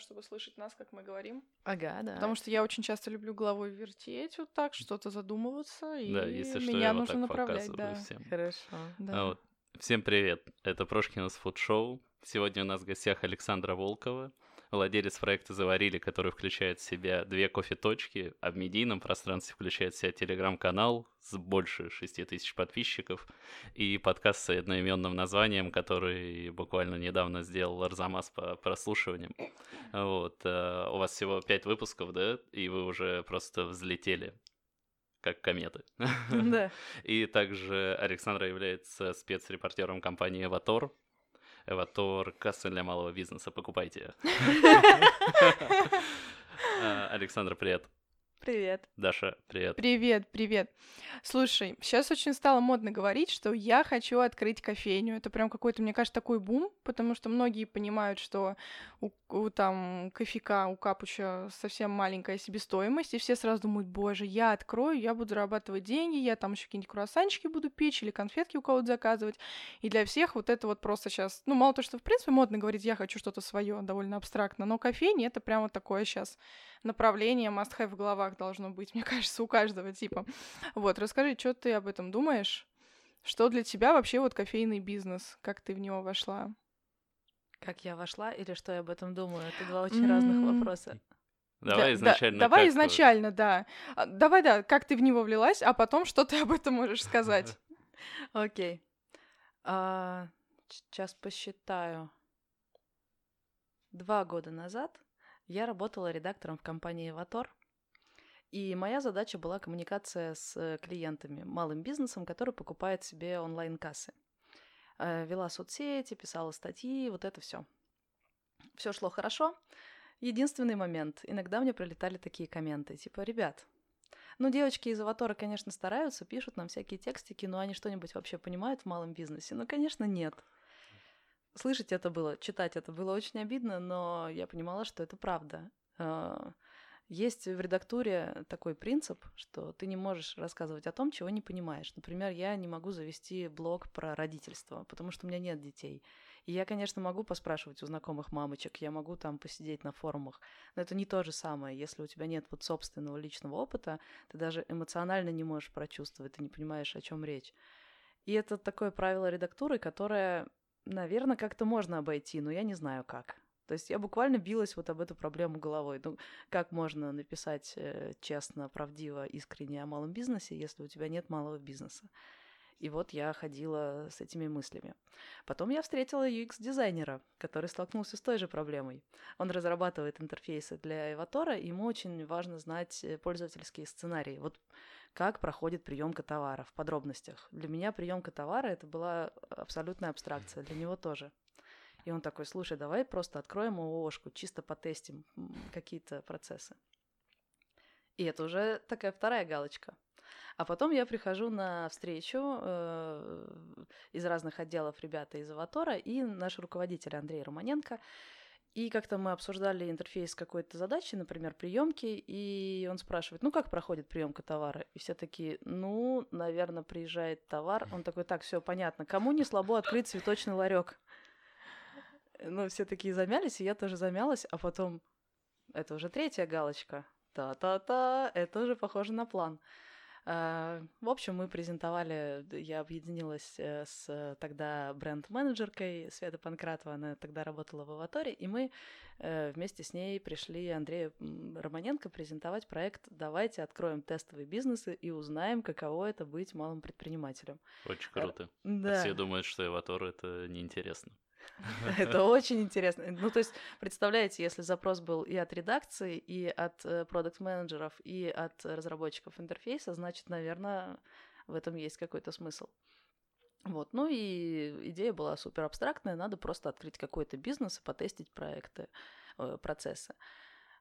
чтобы слышать нас, как мы говорим. Ага, да. Потому что я очень часто люблю головой вертеть вот так, что-то задумываться, и Да, если что, меня я вот нужно так направлять, да. всем. Хорошо. да. А вот, Всем привет, это Прошкинс Фуд Шоу. Сегодня у нас в гостях Александра Волкова, владелец проекта «Заварили», который включает в себя две кофе-точки, а в медийном пространстве включает в себя телеграм-канал с больше 6 тысяч подписчиков и подкаст с одноименным названием, который буквально недавно сделал Арзамас по прослушиваниям. Вот. э, У вас всего 5 выпусков, да? И вы уже просто взлетели как кометы. Да. И также Александра является спецрепортером компании «Эватор». «Эватор» — касса для малого бизнеса, покупайте. А, Александра, привет. Привет. Даша, привет. Привет, привет. Слушай, сейчас очень стало модно говорить, что я хочу открыть кофейню. Это прям какой-то, мне кажется, такой бум, потому что многие понимают, что у, у там кофейка, у капуча совсем маленькая себестоимость, и все сразу думают, боже, я открою, я буду зарабатывать деньги, я там еще какие-нибудь круассанчики буду печь или конфетки у кого-то заказывать. И для всех вот это вот просто сейчас, ну, мало то, что в принципе модно говорить, я хочу что-то свое, довольно абстрактно, но кофейня это прямо такое сейчас направление must-have в головах должно быть, мне кажется, у каждого типа. Вот, расскажи, что ты об этом думаешь? Что для тебя вообще вот кофейный бизнес? Как ты в него вошла? Как я вошла или что я об этом думаю? Это два очень разных М. вопроса. Давай Да, изначально. да, давай изначально, да. А, Давай, да, как ты в него влилась, а потом что ты об этом можешь сказать? Окей. А, Сейчас посчитаю. Два года назад я работала редактором в компании «Эватор», и моя задача была коммуникация с клиентами, малым бизнесом, который покупает себе онлайн-кассы. Э, Вела соцсети, писала статьи, вот это все. Все шло хорошо. Единственный момент. Иногда мне прилетали такие комменты, типа, ребят, ну, девочки из Аватора, конечно, стараются, пишут нам всякие текстики, но они что-нибудь вообще понимают в малом бизнесе? Ну, конечно, нет. Слышать это было, читать это было очень обидно, но я понимала, что это правда. А, Есть в редактуре такой принцип, что ты не можешь рассказывать о том, чего не понимаешь. Например, я не могу завести блог про родительство, потому что у меня нет детей. И я, конечно, могу поспрашивать у знакомых мамочек, я могу там посидеть на форумах, но это не то же самое. Если у тебя нет вот собственного личного опыта, ты даже эмоционально не можешь прочувствовать, ты не понимаешь, о чем речь. И это такое правило редактуры, которое, наверное, как-то можно обойти, но я не знаю как. То есть я буквально билась вот об эту проблему головой. Ну, как можно написать э, честно, правдиво, искренне о малом бизнесе, если у тебя нет малого бизнеса? И вот я ходила с этими мыслями. Потом я встретила UX-дизайнера, который столкнулся с той же проблемой. Он разрабатывает интерфейсы для Эватора, и ему очень важно знать э, пользовательские сценарии. Вот как проходит приемка товара в подробностях. Для меня приемка товара это была абсолютная абстракция, для него тоже. И он такой, слушай, давай просто откроем ООшку, чисто потестим какие-то процессы. И это уже такая вторая галочка. А потом я прихожу на встречу э, из разных отделов ребята из Аватора и наш руководитель Андрей Романенко. И как-то мы обсуждали интерфейс какой-то задачи, например, приемки, и он спрашивает, ну как проходит приемка товара? И все такие, ну, наверное, приезжает товар. Он такой, так, все понятно. Кому не слабо открыть цветочный ларек? Ну, все такие замялись, и я тоже замялась, а потом это уже третья галочка. Та-та-та, это уже похоже на план. А, В общем, мы презентовали, я объединилась э, с тогда бренд-менеджеркой Света Панкратова, она тогда работала в Аваторе, и мы э, вместе с ней пришли Андрею Романенко презентовать проект «Давайте откроем тестовые бизнесы и узнаем, каково это быть малым предпринимателем». Очень круто. А Да. Все думают, что Эватор это неинтересно. Это очень интересно. Ну, то есть, представляете, если запрос был и от редакции, и от продукт-менеджеров, и от разработчиков интерфейса, значит, наверное, в этом есть какой-то смысл. Вот, ну и идея была супер абстрактная, надо просто открыть какой-то бизнес и потестить проекты, э, процессы.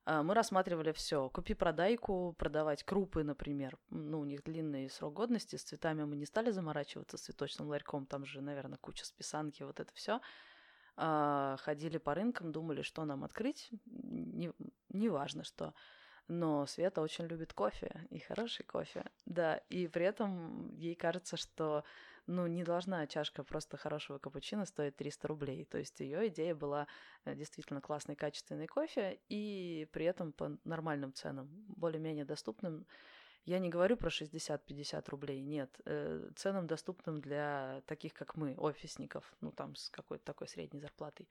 А, Мы рассматривали все. Купи-продайку, продавать крупы, например. Ну, у них длинный срок годности. С цветами мы не стали заморачиваться, с цветочным ларьком. Там же, наверное, куча списанки, вот это все. Ходили по рынкам, думали, что нам открыть. Не, не важно что. Но Света очень любит кофе, и хороший кофе. Да, и при этом ей кажется, что ну, не должна чашка просто хорошего капучино стоить 300 рублей. То есть ее идея была э, действительно классный, качественный кофе и при этом по нормальным ценам, более-менее доступным. Я не говорю про 60-50 рублей, нет. Э, ценам доступным для таких, как мы, офисников, ну, там, с какой-то такой средней зарплатой.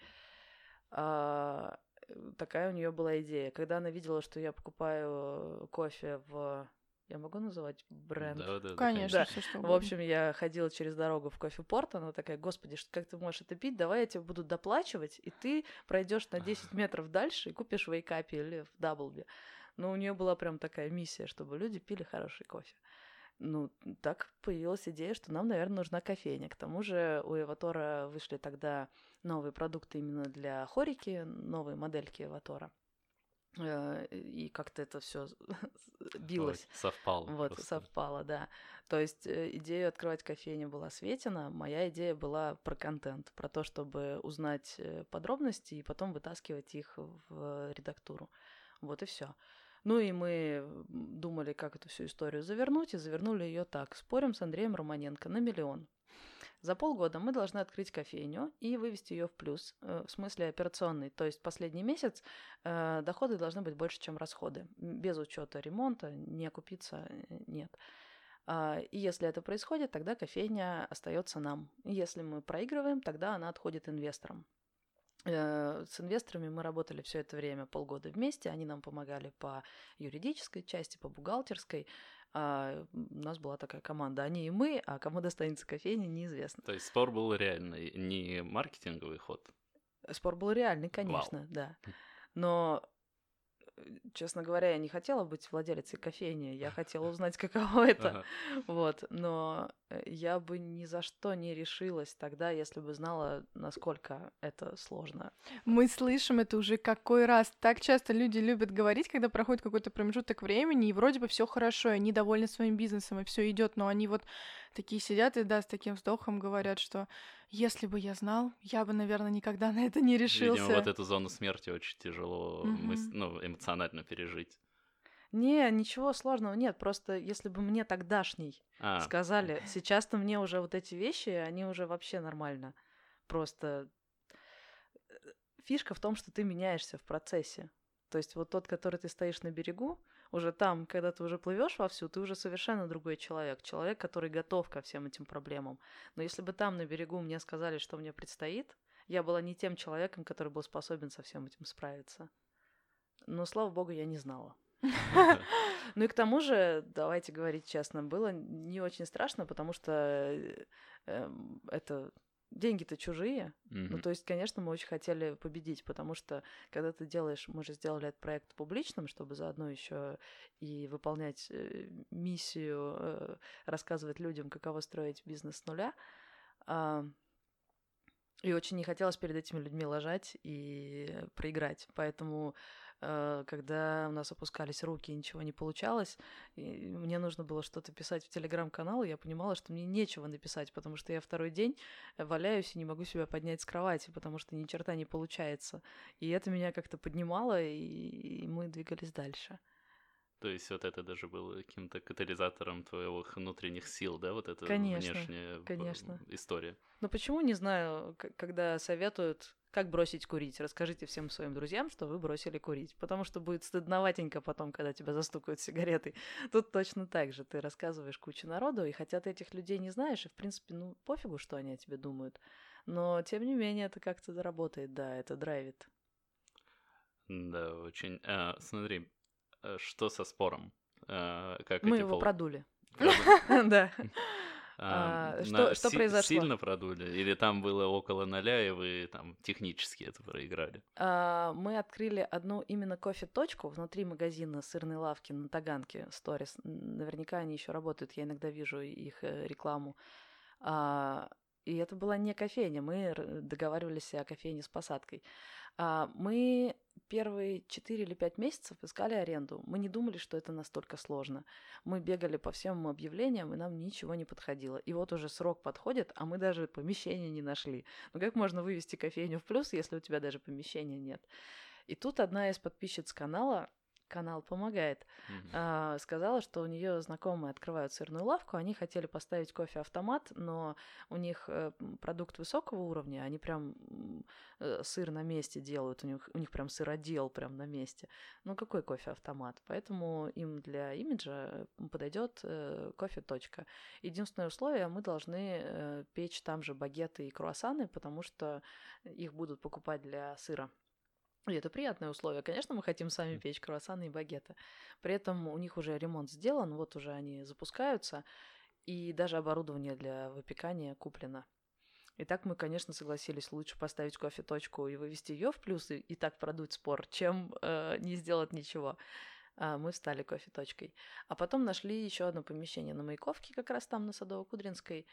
А, э, такая у нее была идея. Когда она видела, что я покупаю кофе в я могу называть бренд? Да, да, да, Конечно, Да. все что В общем, я ходила через дорогу в кофепорт, она такая, господи, что- как ты можешь это пить? Давай я тебе буду доплачивать, и ты пройдешь на 10 метров дальше и купишь в Вейкапе или в Даблби. Но у нее была прям такая миссия, чтобы люди пили хороший кофе. Ну, так появилась идея, что нам, наверное, нужна кофейня. К тому же у Эватора вышли тогда новые продукты именно для хорики, новые модельки Эватора. Э, И как-то это все билось. Ой, совпало. Вот, просто. совпало, да. То есть э, идея открывать кофейню была Светина, моя идея была про контент, про то, чтобы узнать э, подробности и потом вытаскивать их в редактуру. Вот и все. Ну и мы думали, как эту всю историю завернуть, и завернули ее так. Спорим с Андреем Романенко на миллион. За полгода мы должны открыть кофейню и вывести ее в плюс, э, в смысле операционный. То есть последний месяц э, доходы должны быть больше, чем расходы. Без учета ремонта не окупиться э, нет. А, И если это происходит, тогда кофейня остается нам. Если мы проигрываем, тогда она отходит инвесторам. Э, С инвесторами мы работали все это время полгода вместе. Они нам помогали по юридической части, по бухгалтерской. А, У нас была такая команда. Они и мы, а кому достанется кофейня, неизвестно. То есть спор был реальный, не маркетинговый ход. Спор был реальный, конечно, да. Но, э, честно говоря, я не хотела быть владелицей кофейни. Я хотела узнать, каково это. Ага. Вот, но э, я бы ни за что не решилась тогда, если бы знала, насколько это сложно. Мы слышим это уже какой раз. Так часто люди любят говорить, когда проходит какой-то промежуток времени, и вроде бы все хорошо, и они довольны своим бизнесом, и все идет, но они вот такие сидят и, да, с таким вздохом говорят, что если бы я знал, я бы, наверное, никогда на это не решился. Видимо, вот эту зону смерти очень тяжело Мгм. мыс- ну, эмоционально пережить. Не, ничего сложного нет. Просто если бы мне тогдашний А, сказали, сейчас-то мне уже вот эти вещи, они уже вообще нормально. Просто э, фишка в том, что ты меняешься в процессе. То есть вот тот, который ты стоишь на берегу, уже там, когда ты уже плывешь вовсю, ты уже совершенно другой человек. Человек, который готов ко всем этим проблемам. Но если бы там на берегу мне сказали, что мне предстоит, я была не тем человеком, который был способен со всем этим справиться. Но, слава богу, я не знала. Ну и к тому же, давайте говорить честно, было не очень страшно, потому что э, эм, это деньги-то чужие. Ну, мгм. то есть, конечно, мы очень хотели победить, потому что когда ты делаешь, мы же сделали этот проект публичным, чтобы заодно еще и выполнять э, миссию, э, рассказывать людям, каково строить бизнес с нуля. А, И очень не хотелось перед этими людьми лажать и проиграть. Поэтому, э, когда у нас опускались руки и ничего не получалось, и мне нужно было что-то писать в телеграм-канал, и я понимала, что мне нечего написать, потому что я второй день валяюсь и не могу себя поднять с кровати, потому что ни черта не получается. И это меня как-то поднимало, и мы двигались дальше. То есть вот это даже было каким-то катализатором твоих внутренних сил, да, вот эта Конечно, внешняя б- конечно. история. Но почему, не знаю, когда советуют, как бросить курить, расскажите всем своим друзьям, что вы бросили курить, потому что будет стыдноватенько потом, когда тебя застукают сигаретой. Тут точно так же. Ты рассказываешь куче народу, и хотя ты этих людей не знаешь, и, в принципе, ну, пофигу, что они о тебе думают, но, тем не менее, это как-то заработает, да, это драйвит. Да, очень. А, смотри, э, что со спором? А, Как Мы его продули. Проду- Да. А, что- на- что си- произошло? Сильно продули? Или там было около ноля, и вы там технически это проиграли? А, Мы открыли одну именно кофе-точку внутри магазина сырной лавки на Таганке, Сторис. Наверняка они еще работают, я иногда вижу их э, рекламу. А, И это была не кофейня, мы договаривались о кофейне с посадкой. Мы первые 4 или 5 месяцев искали аренду. Мы не думали, что это настолько сложно. Мы бегали по всем объявлениям, и нам ничего не подходило. И вот уже срок подходит, а мы даже помещения не нашли. Ну как можно вывести кофейню в плюс, если у тебя даже помещения нет? И тут одна из подписчиц канала канал помогает. А, сказала, что у нее знакомые открывают сырную лавку, они хотели поставить кофе-автомат, но у них э, продукт высокого уровня, они прям э, сыр на месте делают, у них, у них прям сыродел прям на месте. Ну какой кофе-автомат? Поэтому им для имиджа подойдет э, кофе-точка. Единственное условие, мы должны э, печь там же багеты и круассаны, потому что их будут покупать для сыра. И это приятное условие. Конечно, мы хотим сами печь круассаны и багеты. При этом у них уже ремонт сделан, вот уже они запускаются, и даже оборудование для выпекания куплено. И так мы, конечно, согласились лучше поставить кофе-точку и вывести ее в плюс, и, и так продуть спор, чем э, не сделать ничего. А, мы стали кофе-точкой. А потом нашли еще одно помещение на Маяковке, как раз там, на Садово-Кудринской.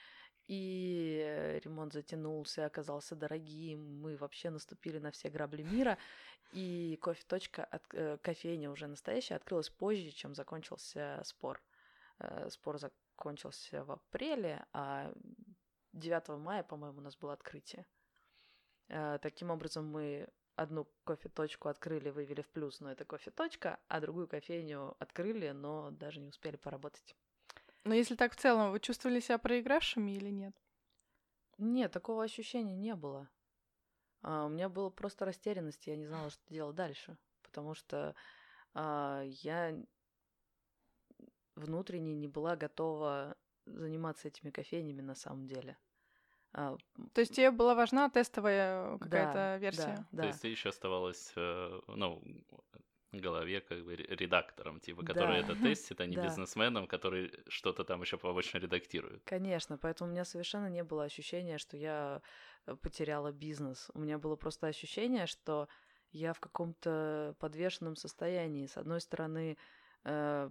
И э, ремонт затянулся, оказался дорогим. Мы вообще наступили на все грабли мира. И кофе-точка, от- э, кофейня уже настоящая, открылась позже, чем закончился спор. Э, Спор закончился в апреле, а 9 мая, по-моему, у нас было открытие. Таким образом, мы одну кофе-точку открыли, вывели в плюс, но это кофе-точка, а другую кофейню открыли, но даже не успели поработать. Но если так в целом, вы чувствовали себя проигравшими или нет? Нет, такого ощущения не было. А, у меня была просто растерянность, я не знала, что делать дальше. Потому что а, я внутренне не была готова заниматься этими кофейнями на самом деле. А, То есть тебе была важна тестовая какая-то да, версия? Да, да. То есть ты еще оставалась, э, ну, голове как бы ре- редактором, типа, который Да. это тестит, а не Да. бизнесменом, который что-то там еще побочно редактирует. Конечно, поэтому у меня совершенно не было ощущения, что я э, потеряла бизнес. У меня было просто ощущение, что я в каком-то подвешенном состоянии. С одной стороны, э,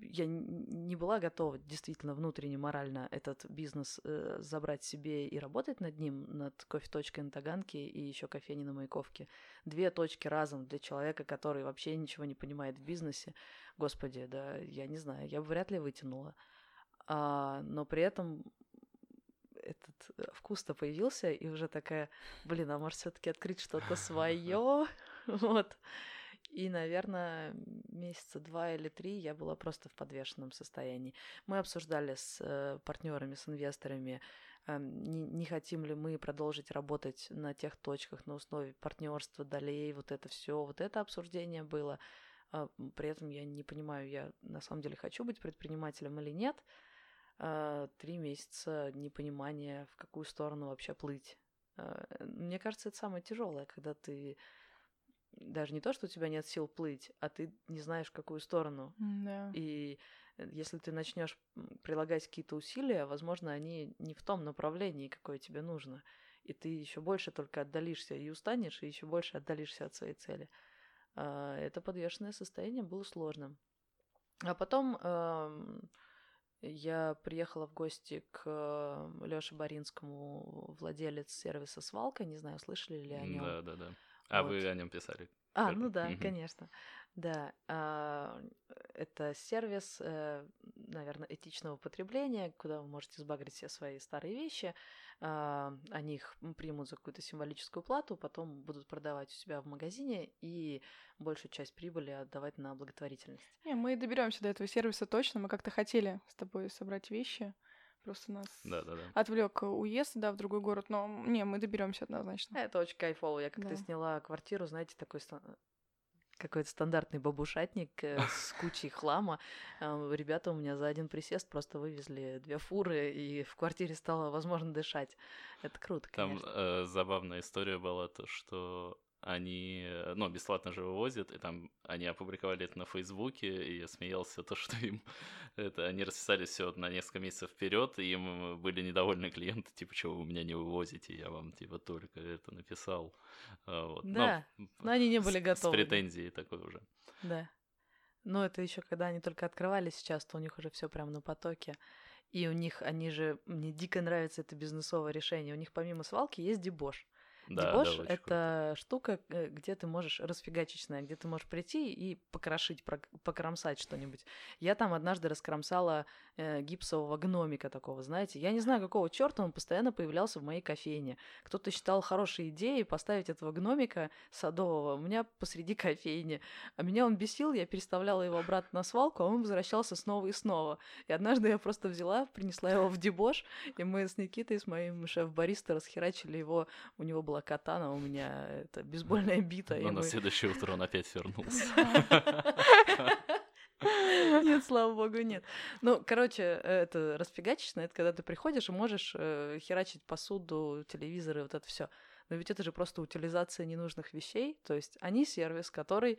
я не была готова действительно внутренне, морально этот бизнес э, забрать себе и работать над ним, над кофе-точкой на Таганке и еще кофейней на Маяковке. Две точки разом для человека, который вообще ничего не понимает в бизнесе. Господи, да, я не знаю, я бы вряд ли вытянула. А, но при этом этот э, вкус-то появился, и уже такая, блин, а может все-таки открыть что-то свое? Вот. И, наверное, месяца два или три я была просто в подвешенном состоянии. Мы обсуждали с партнерами, с инвесторами, э, не, не хотим ли мы продолжить работать на тех точках на основе партнерства, долей, вот это все, вот это обсуждение было. А, При этом я не понимаю, я на самом деле хочу быть предпринимателем или нет. А, Три месяца непонимания, в какую сторону вообще плыть. А, Мне кажется, это самое тяжелое, когда ты даже не то, что у тебя нет сил плыть, а ты не знаешь, в какую сторону. Да. И э, если ты начнешь прилагать какие-то усилия, возможно, они не в том направлении, какое тебе нужно. И ты еще больше только отдалишься и устанешь, и еще больше отдалишься от своей цели. А, Это подвешенное состояние было сложным. А потом я приехала в гости к Лёше Боринскому, владелец сервиса «Свалка». Не знаю, слышали ли о нем. Да, да, да. А Вот. вы о нем писали. А, ну да, Мгм. конечно. Да, а, это сервис, наверное, этичного потребления, куда вы можете сбагрить все свои старые вещи. а, Они их примут за какую-то символическую плату, потом будут продавать у себя в магазине и большую часть прибыли отдавать на благотворительность. Не, мы доберемся до этого сервиса точно. Мы как-то хотели с тобой собрать вещи. Просто нас Да, да, да. отвлек уезд, да, в другой город. Но не, мы доберемся однозначно. Это очень кайфово. Я как-то Да. сняла квартиру, знаете, такой какой-то стандартный бабушатник э, с кучей хлама. А, Ребята у меня за один присест просто вывезли две фуры, и в квартире стало возможно дышать. Это круто, Там конечно. э, забавная история была, то, что они, э, ну, бесплатно же вывозят, и там они опубликовали это на Фейсбуке, и я смеялся, то, что им это, они расписались все на несколько месяцев вперед, и им были недовольны клиенты, типа, что вы меня не вывозите, я вам, типа, только это написал. А, Вот. Да, Но они не были готовы. С претензией такой уже. Да. Но это еще когда они только открывались сейчас, то у них уже все прям на потоке. И у них, они же, мне дико нравится это бизнесовое решение. У них помимо свалки есть дебош. Да, Дебош да, это штука, э, где ты можешь расфигачечная, где ты можешь прийти и покрошить, покромсать что-нибудь. Я там однажды раскромсала э, гипсового гномика такого, знаете. Я не знаю, какого черта он постоянно появлялся в моей кофейне. Кто-то считал хорошей идеей поставить этого гномика садового у меня посреди кофейни. А меня он бесил, я переставляла его обратно на свалку, а он возвращался снова и снова. И однажды я просто взяла, принесла его в дебош, и мы с Никитой, с моим шеф-бариста, расхерачили его. У него была катана, у меня это бейсбольная бита. Но на мы- следующее утро он опять вернулся. Нет, слава богу, нет. Ну, короче, это расфигачечно, это когда ты приходишь и можешь э, херачить посуду, телевизоры, вот это все. Но ведь это же просто утилизация ненужных вещей, то есть они сервис, который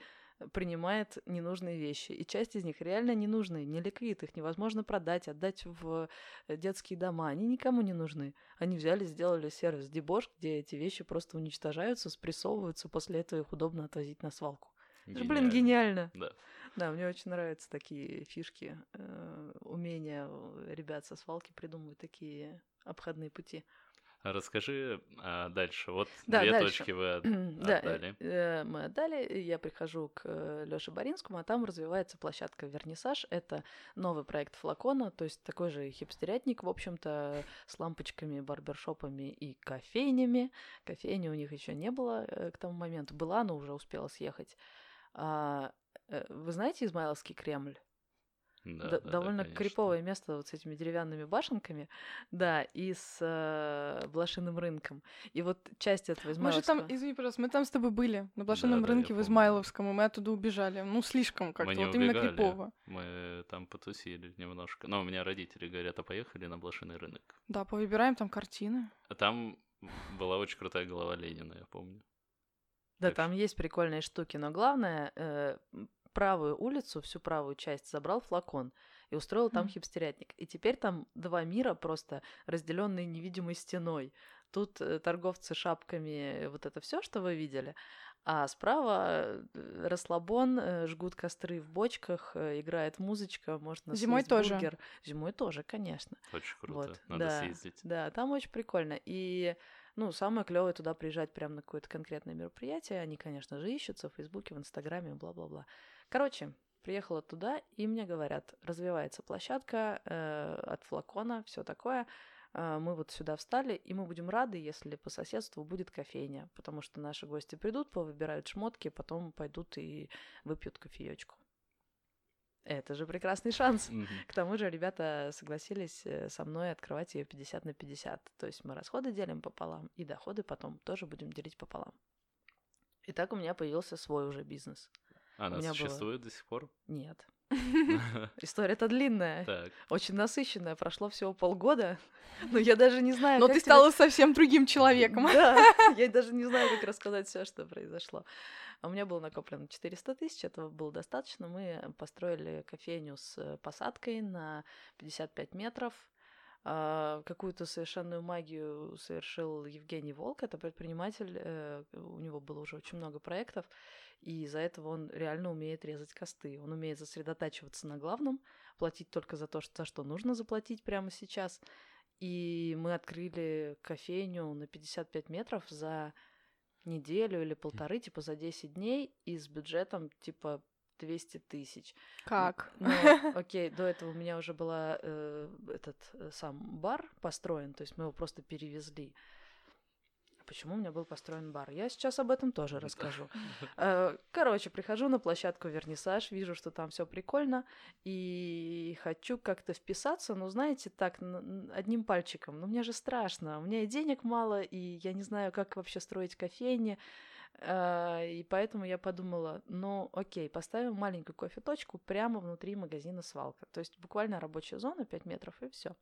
принимает ненужные вещи, и часть из них реально ненужные, не ликвид, их невозможно продать, отдать в э, детские дома, они никому не нужны. Они взяли, сделали сервис Дебош, где эти вещи просто уничтожаются, спрессовываются, после этого их удобно отвозить на свалку. Это же, блин, гениально. Да. Да, мне очень нравятся такие фишки, э, умения э, ребят со свалки придумывать такие обходные пути. Расскажи а, дальше. Вот Да, две дальше. точки вы от- Да, отдали. э, э, мы отдали, я прихожу к Лёше Боринскому, а там развивается площадка «Вернисаж». Это новый проект флакона, то есть такой же хипстерятник, в общем-то, с лампочками, барбершопами и кофейнями. Кофейни у них еще не было э, к тому моменту. Была, но уже успела съехать. А, э, вы знаете Измайловский Кремль? Да, Д- да, да, довольно конечно. криповое место вот с этими деревянными башенками, да, и с э, блошиным рынком. И вот часть этого Мы же Измайловского... там, извини, пожалуйста, мы там с тобой были, на блошином Да, да, рынке в помню. Измайловском, и мы оттуда убежали. Ну, слишком как-то, Мы не вот именно убегали. крипово. Мы там потусили немножко. Но у меня родители говорят, а поехали на блошиный рынок. Да, повыбираем там картины. А там была очень крутая голова Ленина, я помню. Да, Так там есть прикольные штуки, но главное, э, правую улицу, всю правую часть забрал флакон и устроил там хипстерятник. И теперь там два мира просто разделенные невидимой стеной. Тут э, торговцы шапками, э, вот это все, что вы видели. А справа э, расслабон, жгут костры в бочках, играет музычка, можно Зимой съесть тоже. бургер. Зимой тоже, конечно. Очень круто. Вот, Надо да, съездить. Да, там очень прикольно. И, ну, самое клевое туда приезжать прямо на какое-то конкретное мероприятие. Они, конечно же, ищутся в Фейсбуке, в Инстаграме, бла-бла-бла. Короче, приехала туда, и мне говорят, развивается площадка э, от флакона, все такое. Э, мы вот сюда встали, и мы будем рады, если по соседству будет кофейня, потому что наши гости придут, повыбирают шмотки, потом пойдут и выпьют кофеечку. Это же прекрасный шанс. Мгм. К тому же ребята согласились э, со мной открывать ее 50 на 50. То есть мы расходы делим пополам, и доходы потом тоже будем делить пополам. И так у меня появился свой уже бизнес. Она меня было- существует до сих пор? Нет. История-то длинная, Так. очень насыщенная. Прошло всего полгода, но я даже не знаю, Но ты тебе- стала совсем другим человеком. Да, я даже не знаю, как рассказать все, что произошло. А У меня было накоплено 400 тысяч, этого было достаточно. Мы построили кофейню с э, посадкой на 55 метров. А, Какую-то совершенную магию совершил Евгений Волк, это предприниматель, э, у него было уже очень много проектов, и из-за этого он реально умеет резать косты. Он умеет сосредотачиваться на главном, платить только за то, за что нужно заплатить прямо сейчас. И мы открыли кофейню на 55 метров за неделю или полторы, типа за 10 дней, и с бюджетом типа 200 тысяч. Как? Ну, окей, до этого у меня уже была э, этот э, сам бар построен, то есть мы его просто перевезли. Почему у меня был построен бар? Я сейчас об этом тоже расскажу. Э, Короче, прихожу на площадку Вернисаж, вижу, что там все прикольно, и хочу как-то вписаться, но знаете, так, одним пальчиком. Но мне же страшно, у меня и денег мало, и я не знаю, как вообще строить кофейни. Э, И поэтому я подумала, ну окей, поставим маленькую кофе-точку прямо внутри магазина свалка. То есть буквально рабочая зона 5 метров и все.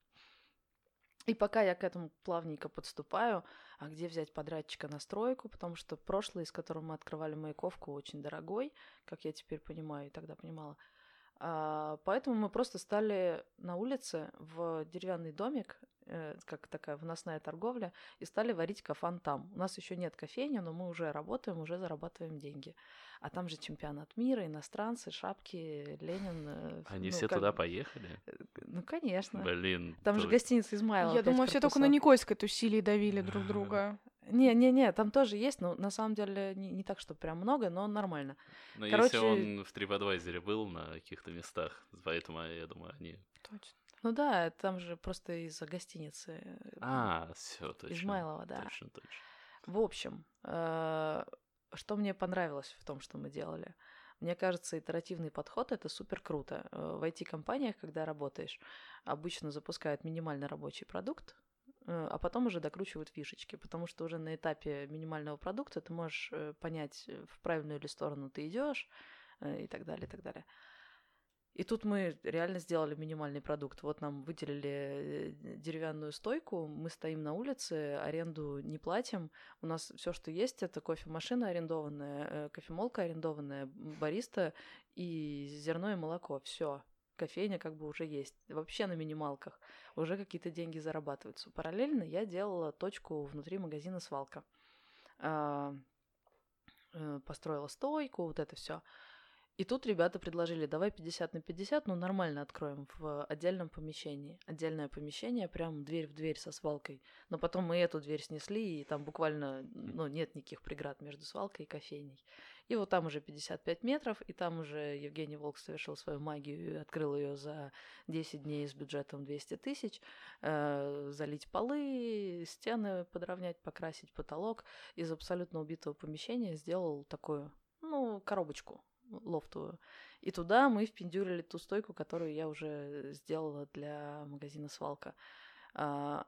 И пока я к этому плавненько подступаю, а где взять подрядчика на стройку, потому что прошлый, с которым мы открывали маяковку, очень дорогой, как я теперь понимаю и тогда понимала. А, поэтому мы просто стали на улице в деревянный домик, э, как такая выносная торговля, и стали варить кафан там. У нас еще нет кофейни, но мы уже работаем, уже зарабатываем деньги. А там же чемпионат мира, иностранцы, шапки, Ленин. э, Они ну, все как туда поехали? Ну, конечно. Блин. Там же то- гостиница Измайлова. Я думаю, все только на. Никольской тусили и давили друг друга. Не-не-не, там тоже есть, но на самом деле не, не так, что прям много, но нормально. Но Короче- если он в TripAdvisor был на каких-то местах, поэтому, я думаю, они... Точно. Ну да, там же просто из-за гостиницы. э, А, все, точно. Измайлова, да. Точно, точно. В общем, э, что мне понравилось в том, что мы делали? Мне кажется, итеративный подход это супер круто. Э, В IT-компаниях, когда работаешь, обычно запускают минимально рабочий продукт, э, а потом уже докручивают фишечки, потому что уже на этапе минимального продукта ты можешь э, понять, э, в правильную ли сторону ты идешь и так далее, и так далее. И тут мы реально сделали минимальный продукт. Вот нам выделили э, деревянную стойку, мы стоим на улице, аренду не платим. У нас все, что есть, это кофемашина арендованная, э, кофемолка арендованная, бариста и зерно и молоко. Все. Кофейня как бы уже есть. Вообще на минималках. Уже какие-то деньги зарабатываются. Параллельно я делала точку внутри магазина свалка. А, э, Построила стойку, вот это все. И тут ребята предложили, давай 50 на 50, ну нормально откроем в отдельном помещении. Отдельное помещение, прям дверь в дверь со свалкой. Но потом мы эту дверь снесли, и там буквально, ну, нет никаких преград между свалкой и кофейней. И вот там уже 55 метров, и там уже Евгений Волк совершил свою магию и открыл ее за 10 дней с бюджетом 200 тысяч. Э, залить полы, стены подровнять, покрасить потолок. Из абсолютно убитого помещения сделал такую, ну, коробочку лофтовую. И туда мы впендюрили ту стойку, которую я уже сделала для магазина «Свалка». А,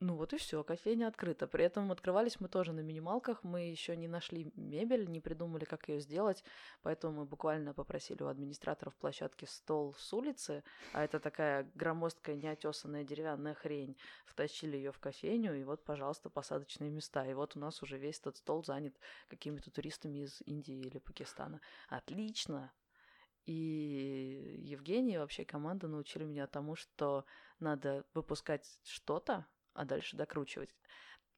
ну вот и все, кофейня открыта. При этом открывались мы тоже на минималках. Мы еще не нашли мебель, не придумали, как ее сделать. Поэтому мы буквально попросили у администраторов площадки стол с улицы, а это такая громоздкая, неотесанная деревянная хрень. Втащили ее в кофейню, и вот, пожалуйста, посадочные места. И вот у нас уже весь этот стол занят какими-то туристами из Индии или Пакистана. Отлично! И Евгений и вообще команда научили меня тому, что надо выпускать что-то, а дальше докручивать.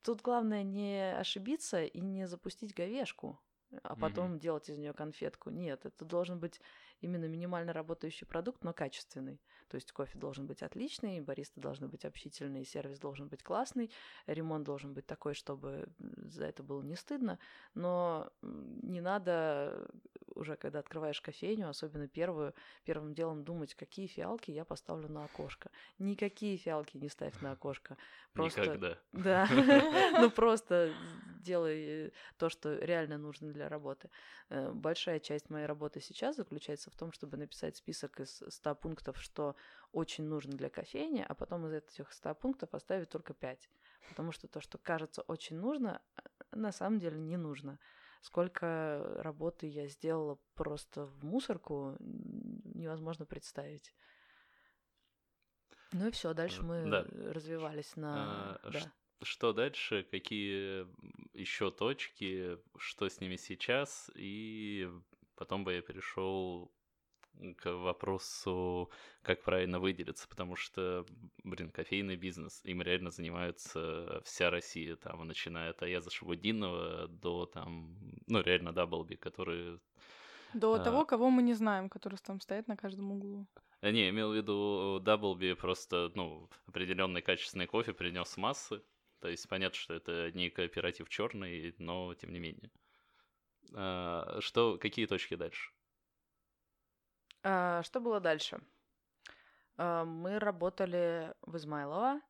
Тут главное не ошибиться и не запустить говешку, а потом Мгм. делать из нее конфетку. Нет, это должен быть именно минимально работающий продукт, но качественный. То есть кофе должен быть отличный, баристы должны быть общительные, сервис должен быть классный, ремонт должен быть такой, чтобы за это было не стыдно. Но не надо уже, когда открываешь кофейню, особенно первую, первым делом думать, какие фиалки я поставлю на окошко. Никакие фиалки не ставь на окошко. Просто... Никогда. Да, ну просто делай э, то, что реально нужно для работы. Э, Большая часть моей работы сейчас заключается в том, чтобы написать список из 100 пунктов, что очень нужно для кофейни, а потом из этих 100 пунктов оставить только 5. Потому что то, что кажется очень нужно, э, на самом деле не нужно. Сколько работы я сделала просто в мусорку, невозможно представить. Ну и все, дальше Э, мы да. развивались на... А, да. ш- Что дальше? Какие еще точки? Что с ними сейчас? И потом бы я перешел к вопросу, как правильно выделиться, потому что, блин, кофейный бизнес, им реально занимается вся Россия, там, начиная от Аяза Шабудинова до, там, ну, реально Даблби, которые До А. того, кого мы не знаем, который там стоит на каждом углу. А, Не, имел в виду Даблби просто, ну, определенный качественный кофе принес массы. То есть понятно, что это не кооператив черный, но тем не менее. А, Что, какие точки дальше? А, что было дальше? А, мы работали в Измайлово,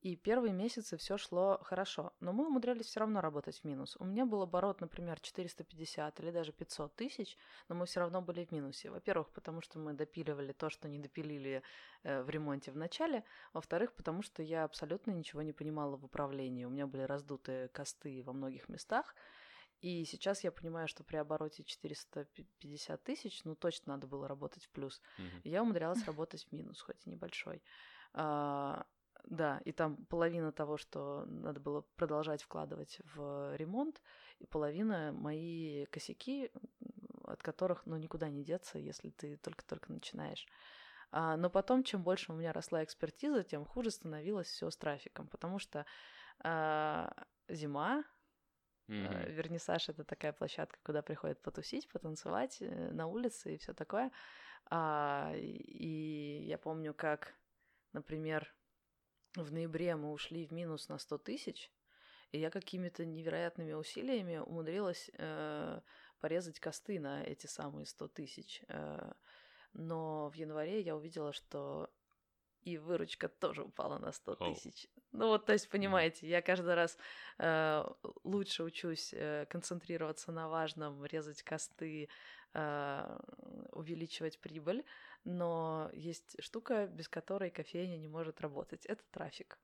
и первые месяцы все шло хорошо, но мы умудрялись все равно работать в минус. У меня был оборот, например, 450 или даже 500 тысяч, но мы все равно были в минусе. Во-первых, потому что мы допиливали то, что не допилили э, в ремонте в начале. Во-вторых, потому что я абсолютно ничего не понимала в управлении. У меня были раздутые косты во многих местах. И сейчас я понимаю, что при обороте 450 тысяч, ну, точно надо было работать в плюс. Мгм. Я умудрялась работать в минус, хоть и небольшой. А, да, и там половина того, что надо было продолжать вкладывать в ремонт, и половина мои косяки, от которых, ну, никуда не деться, если ты только-только начинаешь. А, но потом, чем больше у меня росла экспертиза, тем хуже становилось все с трафиком, потому что а, зима, Э, Вернисаж это такая площадка, куда приходят потусить, потанцевать э, на улице и все такое. А, и я помню, как, например, в ноябре мы ушли в минус на 100 тысяч, И я какими-то невероятными усилиями умудрилась э, порезать косты на эти самые 100 тысяч. Э, но в январе я увидела, что и выручка тоже упала на 100 тысяч. Oh. Ну вот, то есть, понимаете, я каждый раз э, лучше учусь э, концентрироваться на важном, резать косты, э, увеличивать прибыль, но есть штука, без которой кофейня не может работать. Это трафик.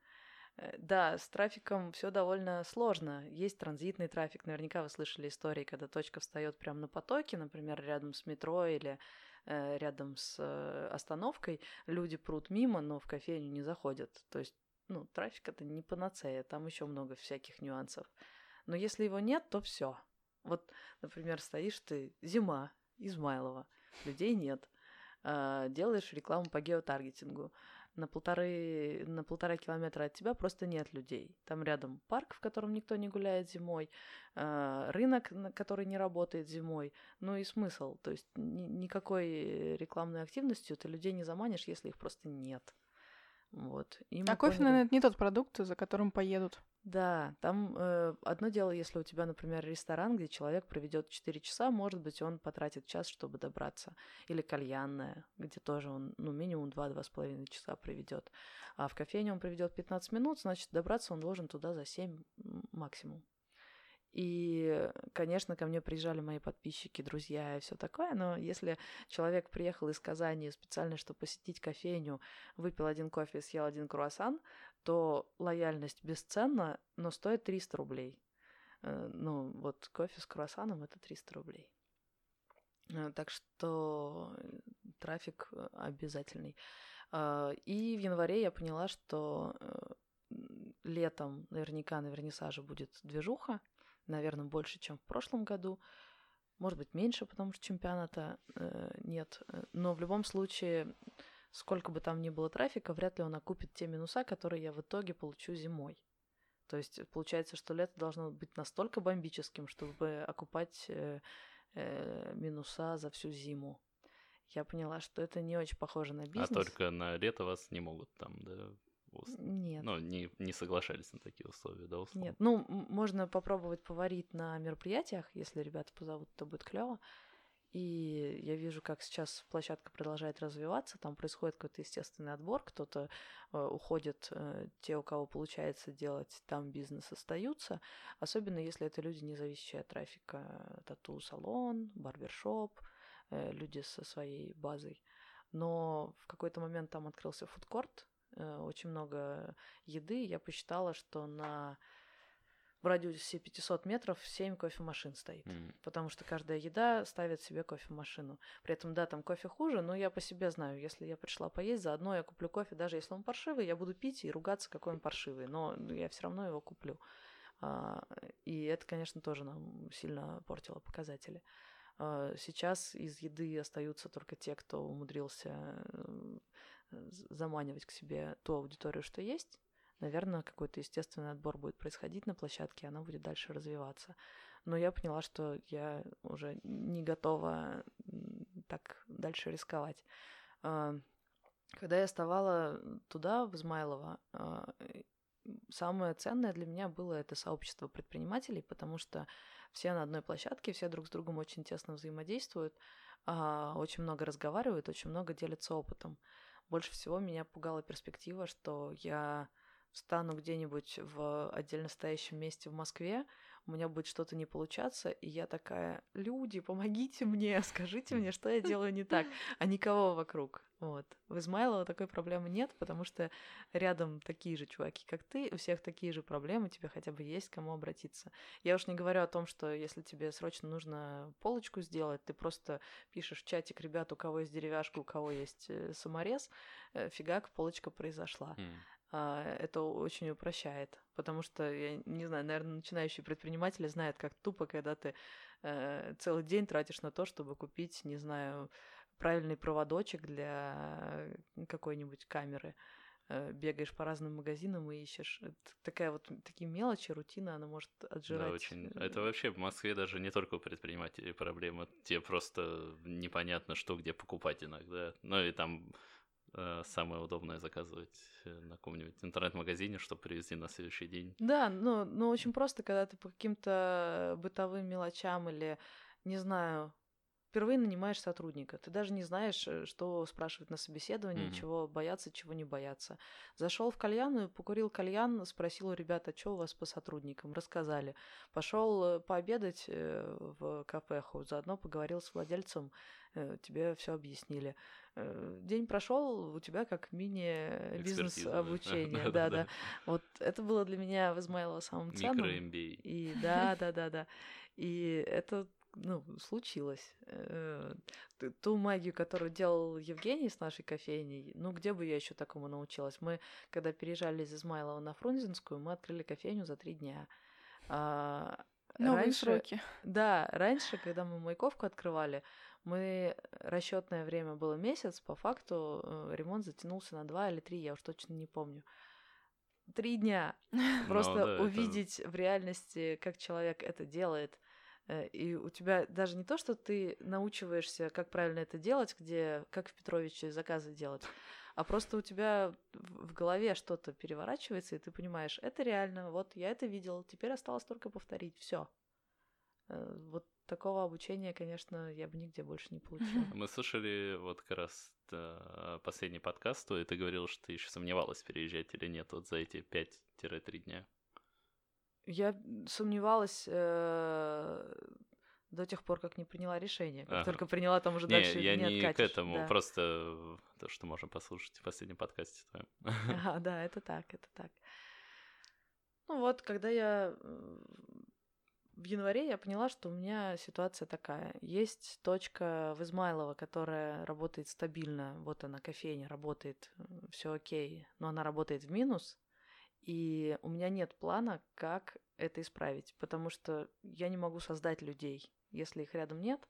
Э, да, с трафиком все довольно сложно. Есть транзитный трафик. Наверняка вы слышали истории, когда точка встает прямо на потоке, например, рядом с метро или рядом с э, остановкой. Люди прут мимо, но в кофейню не заходят. То есть, ну, трафик это не панацея, там еще много всяких нюансов. Но если его нет, то все. Вот, например, стоишь ты, зима, Измайлова, людей нет. Э, делаешь рекламу по геотаргетингу на полторы, на полтора километра от тебя просто нет людей. Там рядом парк, в котором никто не гуляет зимой, э, рынок, который не работает зимой. Ну и смысл. То есть ни, никакой рекламной активностью ты людей не заманишь, если их просто нет. Вот. И а кофе, поняли... наверное, это не тот продукт, за которым поедут. Да, там э, одно дело, если у тебя, например, ресторан, где человек проведет 4 часа, может быть, он потратит час, чтобы добраться. Или кальянная, где тоже он, ну, минимум 2-2,5 часа проведет. А в кофейне он проведет 15 минут, значит, добраться он должен туда за 7 максимум. И, конечно, ко мне приезжали мои подписчики, друзья и все такое, но если человек приехал из Казани специально, чтобы посетить кофейню, выпил один кофе, съел один круассан, то лояльность бесценна, но стоит 300 рублей. Э, ну, вот кофе с круассаном это 300 рублей. Э, так что трафик э, обязательный. И в январе я поняла, что летом наверняка на вернисаже будет движуха, наверное, больше, чем в прошлом году. Может быть, меньше, потому что чемпионата э, нет. Но в любом случае, сколько бы там ни было трафика, вряд ли он окупит те минуса, которые я в итоге получу зимой. То есть получается, что лето должно быть настолько бомбическим, чтобы окупать э, э, минуса за всю зиму. Я поняла, что это не очень похоже на а бизнес. А только на лето вас не могут там, да, нет. Ну, не, не соглашались на такие условия, да, условно? Нет, ну, можно попробовать поварить на мероприятиях, если ребята позовут, то будет клево. И я вижу, как сейчас площадка продолжает развиваться, там происходит какой-то естественный отбор, кто-то э, уходит, э, те, у кого получается делать, там бизнес остаются, особенно если это люди, не зависящие от трафика, тату-салон, барбершоп, э, люди со своей базой. Но в какой-то момент там открылся фудкорт, Э, очень много еды. Я посчитала, что на в радиусе 500 метров 7 кофемашин стоит. Mm. Потому что каждая еда ставит себе кофемашину. При этом, да, там кофе хуже, но я по себе знаю, если я пришла поесть, заодно я куплю кофе, даже если он паршивый, я буду пить и ругаться, какой он паршивый. Но я все равно его куплю. А, и это, конечно, тоже нам сильно портило показатели. А, сейчас из еды остаются только те, кто умудрился заманивать к себе ту аудиторию, что есть, наверное, какой-то естественный отбор будет происходить на площадке, и она будет дальше развиваться. Но я поняла, что я уже не готова так дальше рисковать. А, когда я вставала туда, в Измайлово, а, самое ценное для меня было это сообщество предпринимателей, потому что все на одной площадке, все друг с другом очень тесно взаимодействуют, а, очень много разговаривают, очень много делятся опытом больше всего меня пугала перспектива, что я встану где-нибудь в отдельно стоящем месте в Москве, у меня будет что-то не получаться, и я такая, люди, помогите мне, скажите мне, что я делаю не так, а никого вокруг. Вот. В Измайлово такой проблемы нет, потому что рядом такие же чуваки, как ты, у всех такие же проблемы, тебе хотя бы есть к кому обратиться. Я уж не говорю о том, что если тебе срочно нужно полочку сделать, ты просто пишешь в чатик, ребят, у кого есть деревяшка, у кого есть э, саморез, э, фигак, полочка произошла. Mm. Это очень упрощает, потому что, я не знаю, наверное, начинающие предприниматели знают, как тупо, когда ты э, целый день тратишь на то, чтобы купить, не знаю, правильный проводочек для какой-нибудь камеры. Э, бегаешь по разным магазинам и ищешь. Это такая вот такие мелочи, рутина, она может отжирать. Да, очень. Это вообще в Москве даже не только у предпринимателей проблема. Тебе просто непонятно, что где покупать иногда. Ну и там э, самое удобное заказывать э, на каком-нибудь интернет-магазине, чтобы привезти на следующий день. Да, ну, ну очень просто, когда ты по каким-то бытовым мелочам или, не знаю, впервые нанимаешь сотрудника. Ты даже не знаешь, э, что спрашивать на собеседовании, Мгм. чего бояться, чего не бояться. Зашел в кальянную, покурил кальян, спросил у ребят, а что у вас по сотрудникам? Рассказали. Пошел пообедать э, в кафеху, заодно поговорил с владельцем, э, тебе все объяснили. Э, День прошел, у тебя как мини-бизнес обучение. Да, да. Вот это было для меня в Измайлово самым ценным. Микро-MBA. И да, да, да, да. И это ну, случилось. Э, Ту магию, которую делал Евгений с нашей кофейней, ну, где бы я еще такому научилась? Мы, когда переезжали из Измайлова на Фрунзенскую, мы открыли кофейню за три дня. А, Новые раньше- сроки. Да, раньше, когда мы Маяковку открывали, мы расчетное время было месяц, по факту э, ремонт затянулся на два или три, я уж точно не помню. Три дня. Просто Ну да, это- увидеть в реальности, как человек это делает. Э, И у тебя даже не то, что ты научиваешься, как правильно это делать, где, как в Петровиче заказы делать, а просто у тебя в голове что-то переворачивается, и ты понимаешь, это реально, вот я это видел, теперь осталось только повторить, все. Вот такого обучения, конечно, я бы нигде больше не получила. Мы слушали вот как раз э, последний подкаст, и ты говорил, что ты еще сомневалась, переезжать или нет вот за эти 5-3 дня. Я сомневалась э, до тех пор, как не приняла решение. Как Ага. только приняла, там уже Не, дальше я не не к откатишь. этому, да. просто то, что можно послушать в последнем подкасте твоем. Ага, да, это так, это так. Ну вот, когда я э, в январе я поняла, что у меня ситуация такая. Есть точка в Измайлово, которая работает стабильно. Вот она, кофейня, работает, все окей, но она работает в минус. И у меня нет плана, как это исправить, потому что я не могу создать людей, если их рядом нет.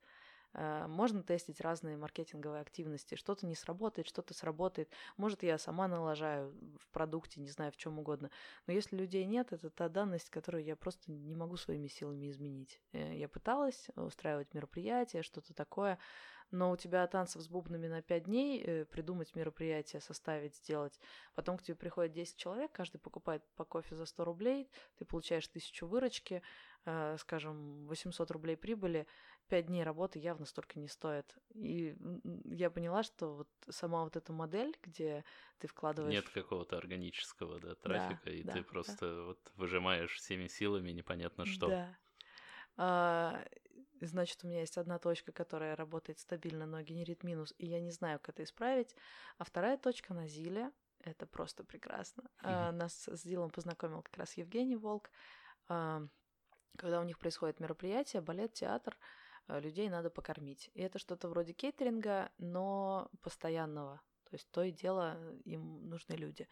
Э, Можно тестить разные маркетинговые активности. Что-то не сработает, что-то сработает. Может, я сама налажаю в продукте, не знаю, в чем угодно. Но если людей нет, это та данность, которую я просто не могу своими силами изменить. Э, Я пыталась устраивать мероприятия, что-то такое, но у тебя танцев с бубнами на 5 дней, э, придумать мероприятие, составить, сделать. Потом к тебе приходит 10 человек, каждый покупает по кофе за 100 рублей, ты получаешь 1000 выручки, э, скажем, 800 рублей прибыли, 5 дней работы явно столько не стоит. И я поняла, что вот сама вот эта модель, где ты вкладываешь... Нет какого-то органического да, трафика, и да, ты да. просто вот выжимаешь всеми силами непонятно что. Да. А, значит, у меня есть одна точка, которая работает стабильно, но генерит минус, и я не знаю, как это исправить. А вторая точка на Зиле. Это просто прекрасно. Мгм. нас с Зилом познакомил как раз Евгений Волк. А, когда у них происходит мероприятие, балет, театр, а, людей надо покормить. И это что-то вроде кейтеринга, но постоянного. То есть то и дело э, им нужны люди.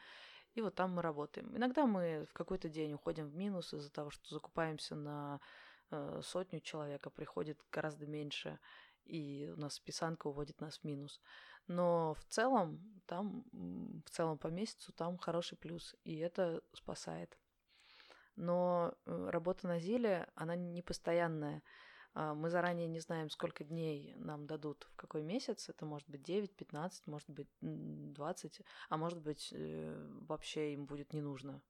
И вот там мы работаем. Иногда мы в какой-то день уходим в минус из-за того, что закупаемся на сотню человек, а приходит гораздо меньше, и у нас списанка уводит нас в минус. Но в целом, там, в целом по месяцу там хороший плюс, и это спасает. Но э, работа на Зиле, она не постоянная. А, Мы заранее не знаем, сколько дней нам дадут, в какой месяц. Это может быть 9, 15, может быть м, 20, а может быть э, вообще им будет не нужно.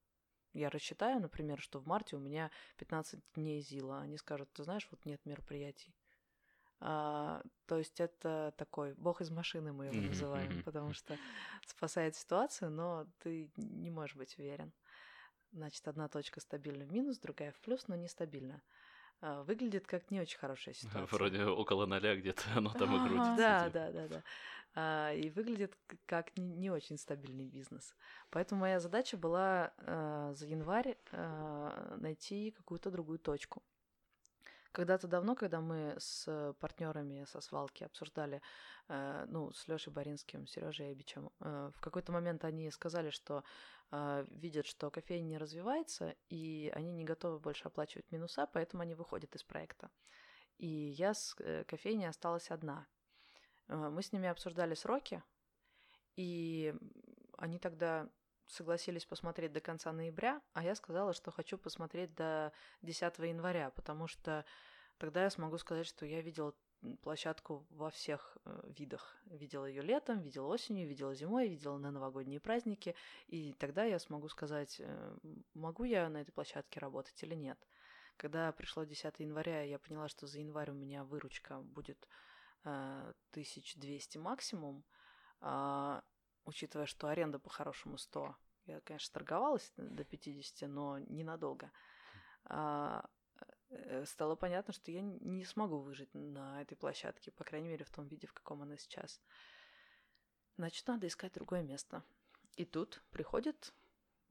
Я рассчитаю, например, что в марте у меня 15 дней ЗИЛа. Они скажут, ты знаешь, вот нет мероприятий. А, то есть это такой бог из машины мы его называем, потому что спасает ситуацию, но ты не можешь быть уверен. Значит, одна точка стабильна в минус, другая в плюс, но нестабильна. А, Выглядит как не очень хорошая ситуация. Вроде около ноля где-то оно там и Ага. крутится. Да, типа. да, да, да. А, и выглядит как не, очень стабильный бизнес. Поэтому моя задача была а, за январь а, найти какую-то другую точку. Когда-то давно, когда мы с партнерами со свалки обсуждали, ну, с Лешей Боринским, Сережей Эбичем, в какой-то момент они сказали, что видят, что кофейня не развивается, и они не готовы больше оплачивать минуса, поэтому они выходят из проекта. И я с э, кофейней осталась одна. Э, Мы с ними обсуждали сроки, и они тогда согласились посмотреть до конца ноября, а я сказала, что хочу посмотреть до 10 января, потому что тогда я смогу сказать, что я видела площадку во всех э, видах. Видела ее летом, видела осенью, видела зимой, видела на новогодние праздники. И тогда я смогу сказать, э, могу я на этой площадке работать или нет. Когда пришло 10 января, я поняла, что за январь у меня выручка будет 1200 максимум, э, учитывая, что аренда по-хорошему 100. Я, конечно, торговалась до 50, но ненадолго. А, э, стало понятно, что я не смогу выжить на этой площадке, по крайней мере, в том виде, в каком она сейчас. Значит, надо искать другое место. И тут приходит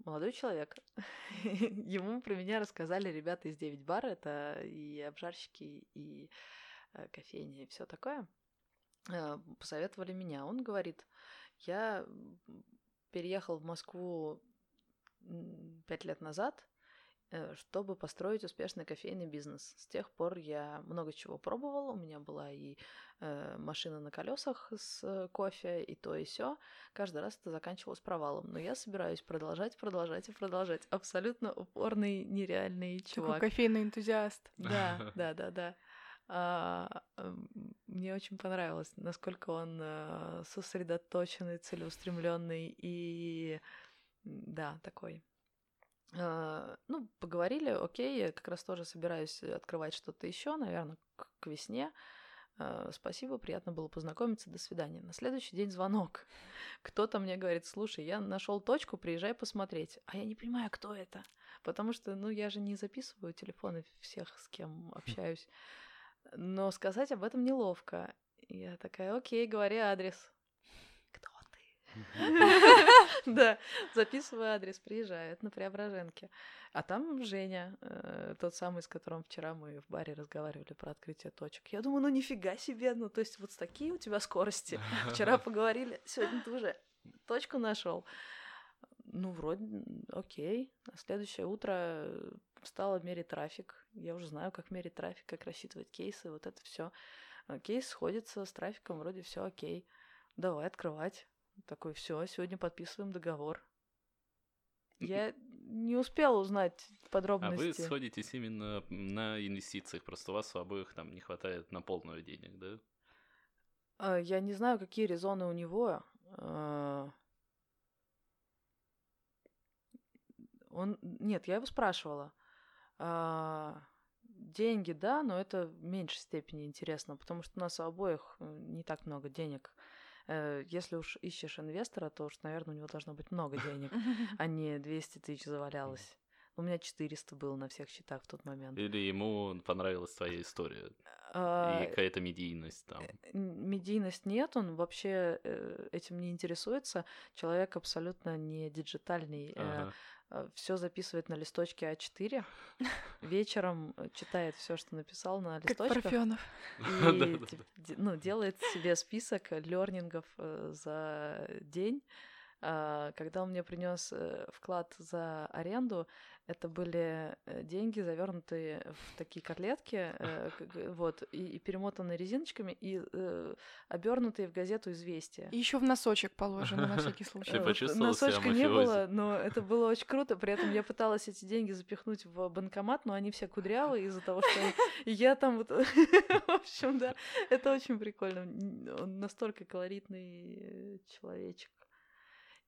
молодой человек. Ему про меня рассказали ребята из 9 бар, это и обжарщики, и э, кофейни, и все такое. Э, посоветовали меня. Он говорит, я переехал в Москву пять лет назад, Э, чтобы построить успешный кофейный бизнес. С тех пор я много чего пробовала. У меня была и э, машина на колесах с кофе, и то, и все. Каждый раз это заканчивалось провалом. Но я собираюсь продолжать, продолжать и продолжать. Абсолютно упорный, нереальный чувак. Такой кофейный энтузиаст. Да, да, да, да. А, мне очень понравилось, насколько он а, сосредоточенный, целеустремленный и да, такой а, ну, поговорили, окей, я как раз тоже собираюсь открывать что-то еще, наверное, к, к весне. А, спасибо, приятно было познакомиться, до свидания. На следующий день звонок. Кто-то мне говорит, слушай, я нашел точку, приезжай посмотреть. А я не понимаю, кто это. Потому что, ну, я же не записываю телефоны всех, с кем общаюсь. Но сказать об этом неловко. Я такая, окей, говори адрес. Да, записываю адрес, приезжаю, это на Преображенке. А там Женя, э, тот самый, с которым вчера мы в баре разговаривали про открытие точек. Я думаю, ну нифига себе, ну то есть вот с такие у тебя скорости. Вчера поговорили, сегодня ты уже точку нашел. Ну, вроде окей. На следующее утро стала мерить трафик. Я уже знаю, как мерить трафик, как рассчитывать кейсы, вот это все. Кейс сходится с трафиком, вроде все окей. Давай открывать. Такой, все, сегодня подписываем договор. Я не успела узнать подробности. А вы сходитесь именно на инвестициях, просто у вас у обоих там не хватает на полную денег, да? А, я не знаю, какие резоны у него. А, он... Нет, я его спрашивала. А, деньги, да, но это в меньшей степени интересно, потому что у нас у обоих э, не так много денег. Э, если уж ищешь инвестора, то уж, наверное, у него должно быть много денег, а не 200 тысяч завалялось. У меня 400 было на всех счетах в тот момент. Или ему понравилась твоя история? А, и какая-то медийность там? Э, медийность нет, он вообще этим не интересуется. Человек абсолютно не диджитальный. Ага. Э, все записывает на листочке А4, вечером э, читает все, что написал на листочках. Как Парфенов. И ну, делает себе список лернингов э, за день. А, когда он мне принес вклад за аренду, это были э, деньги, завернутые в такие котлетки, э, вот, и, и перемотанные резиночками, и э, обернутые в газету известия. И еще в носочек положено на всякий случай. Ты Носочка не было, но это было очень круто. При этом я пыталась эти деньги запихнуть в банкомат, но они все кудрявые из-за того, что я там вот... В общем, да, это очень прикольно. Он настолько колоритный человечек.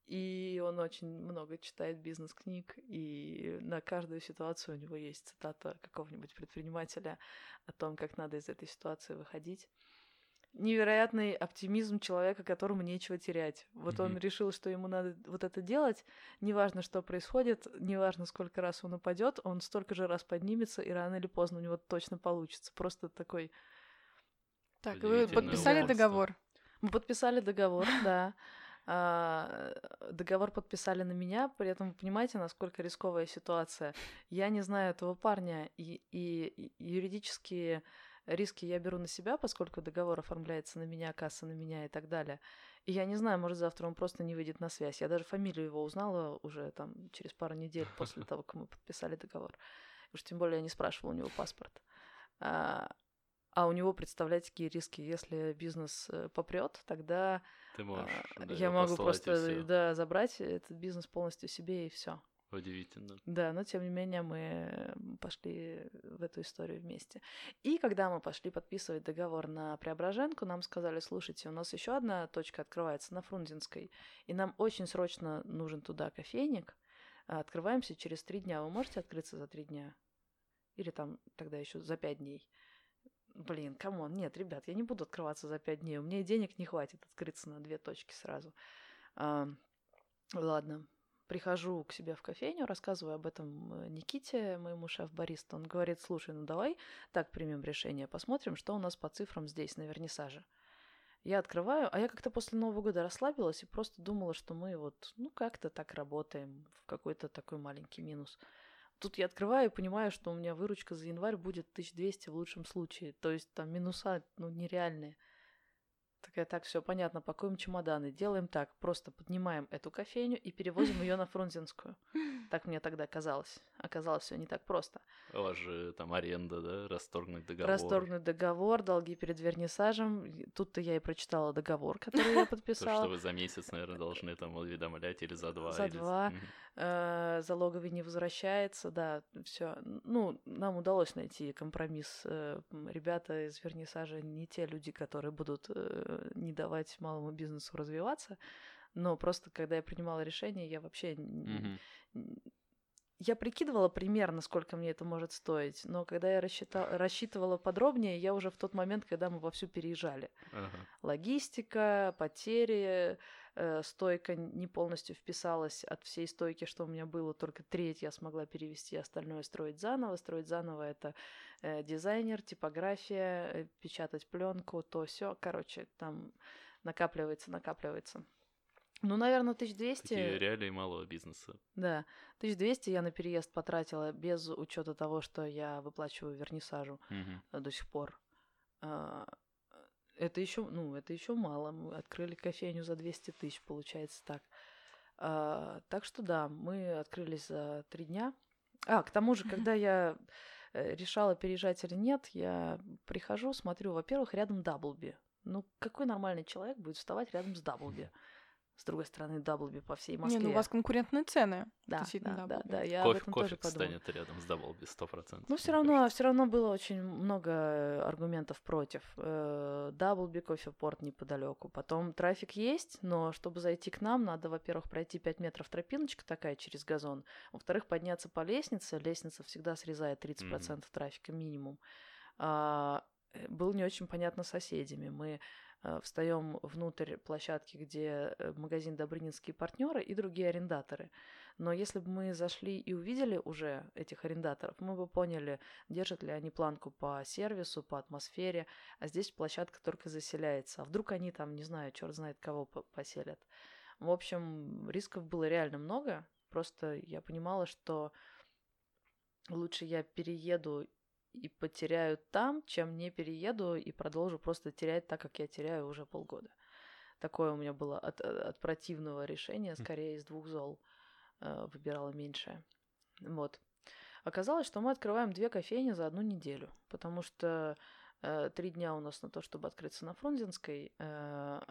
И он очень много читает бизнес-книг, и на каждую ситуацию у него есть цитата какого-нибудь предпринимателя о том, как надо из этой ситуации выходить. Невероятный оптимизм человека, которому нечего терять. Вот mm-hmm. он решил, что ему надо вот это делать. Неважно, что происходит, неважно, сколько раз он упадет, он столько же раз поднимется, и рано или поздно у него точно получится. Просто такой. Так, вы подписали договор? Мы подписали договор, да. А, договор подписали на меня, при этом вы понимаете, насколько рисковая ситуация. Я не знаю этого парня, и, и юридические риски я беру на себя, поскольку договор оформляется на меня, касса на меня и так далее. И я не знаю, может, завтра он просто не выйдет на связь. Я даже фамилию его узнала уже там через пару недель после того, как мы подписали договор. Уж тем более я не спрашивала у него паспорт. А, а у него, представляете, какие риски. Если бизнес э, попрет, тогда Ты можешь, а, да, я могу просто да, забрать этот бизнес полностью себе и все. Удивительно. Да, но тем не менее мы пошли в эту историю вместе. И когда мы пошли подписывать договор на Преображенку, нам сказали, слушайте, у нас еще одна точка открывается на Фрунзенской, и нам очень срочно нужен туда кофейник. А Открываемся через три дня. Вы можете открыться за три дня? Или там тогда еще за пять дней? Блин, come on, нет, ребят, я не буду открываться за пять дней. У меня и денег не хватит открыться на две точки сразу. А, ладно, прихожу к себе в кофейню, рассказываю об этом э, Никите, моему шеф-баристу. Он говорит, слушай, ну давай так примем решение, посмотрим, что у нас по цифрам здесь, на вернисаже. Я открываю, а я как-то после Нового года расслабилась и просто думала, что мы вот, ну, как-то так работаем в какой-то такой маленький минус. Тут я открываю и понимаю, что у меня выручка за январь будет 1200 в лучшем случае. То есть там минуса, ну, нереальные. Такая, так, все понятно, пакуем чемоданы. Делаем так, просто поднимаем эту кофейню и перевозим ее на Фрунзенскую. Так мне тогда казалось. Оказалось, все не так просто. У вас же там аренда, да? Расторгнуть договор. Расторгнуть договор, долги перед вернисажем. Тут-то я и прочитала договор, который я То, подписала. что вы за месяц, наверное, должны там уведомлять или за два. За два. Э, залоговый не возвращается, да, все. Ну, нам удалось найти компромисс. Э, Ребята из вернисажа не те люди, которые будут э, не давать малому бизнесу развиваться, но просто когда я принимала решение, я вообще н- я прикидывала примерно, сколько мне это может стоить, но когда я рассчита- рассчитывала подробнее, я уже в тот момент, когда мы вовсю переезжали. Ага. Логистика, потери, э, стойка не полностью вписалась от всей стойки, что у меня было, только треть я смогла перевести, остальное строить заново. Строить заново это э, дизайнер, типография, э, печатать пленку, то все. Короче, там накапливается, накапливается. Ну, наверное, 1200. Такие реалии малого бизнеса. Да, 1200 я на переезд потратила без учета того, что я выплачиваю вернисажу э, до сих пор. А, Это еще, ну, это еще мало. Мы открыли кофейню за 200 тысяч, получается так. А, так что да, мы открылись за три дня. А, к тому же, когда я э, решала переезжать или нет, я прихожу, смотрю, во-первых, рядом Даблби. Ну, какой нормальный человек будет вставать рядом с Даблби? С другой стороны, Даблби по всей Москве. Не, ну у вас конкурентные цены. да, действительно, да, да, да, я об кофе этом кофе тоже подумала. станет рядом с Даблби, сто процентов. Ну, все равно, все равно было очень много э, аргументов против. Э, Даблби, кофепорт неподалеку. Потом трафик есть, но чтобы зайти к нам, надо, во-первых, пройти 5 метров тропиночка такая через газон. Во-вторых, подняться по лестнице. Лестница всегда срезает 30% трафика минимум. А, э, было не очень понятно с соседями. Мы э, встаем внутрь площадки, где э, магазин Добрынинские партнеры и другие арендаторы. Но если бы мы зашли и увидели уже этих арендаторов, мы бы поняли, держат ли они планку по сервису, по атмосфере, а здесь площадка только заселяется. А вдруг они там, не знаю, черт знает кого по- поселят. В общем, рисков было реально много. Просто я понимала, что лучше я перееду и потеряю там, чем не перееду и продолжу просто терять так, как я теряю уже полгода. Такое у меня было от, от противного решения, скорее из двух зол э, выбирала меньшее. Вот. Оказалось, что мы открываем две кофейни за одну неделю, потому что три дня у нас на то, чтобы открыться на Фрунзенской э,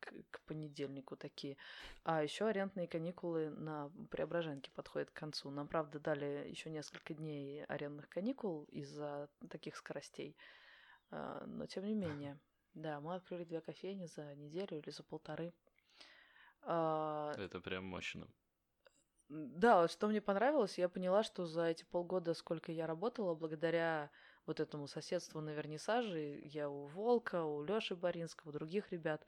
к, к понедельнику такие, а еще арендные каникулы на Преображенке подходят к концу. Нам, правда, дали еще несколько дней арендных каникул из-за таких скоростей, э, но тем не менее, да, мы открыли две кофейни за неделю или за полторы. А, Это прям мощно. да, вот что мне понравилось, я поняла, что за эти полгода, сколько я работала, благодаря вот этому соседству на вернисаже, я у Волка, у Лёши Боринского, у других ребят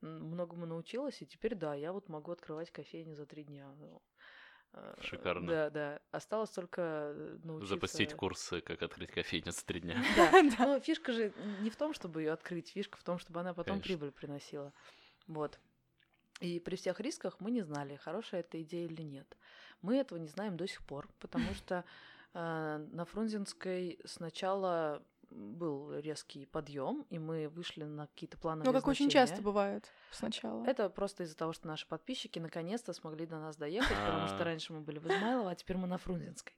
многому научилась, и теперь, да, я вот могу открывать кофейни за три дня. Ну, э, Шикарно. Да, да. Осталось только э, научиться... Запустить курсы, как открыть кофейню за три дня. Да, но фишка же не в том, чтобы ее открыть, фишка в том, чтобы она потом прибыль приносила. Вот. И при всех рисках мы не знали, хорошая это идея или нет. Мы этого не знаем до сих пор, потому что на Фрунзенской сначала был резкий подъем, и мы вышли на какие-то плановые Ну, как очень значения. часто бывает сначала. Это просто из-за того, что наши подписчики наконец-то смогли до нас доехать, потому что А. раньше мы были в Измайлово, а теперь мы на Фрунзенской.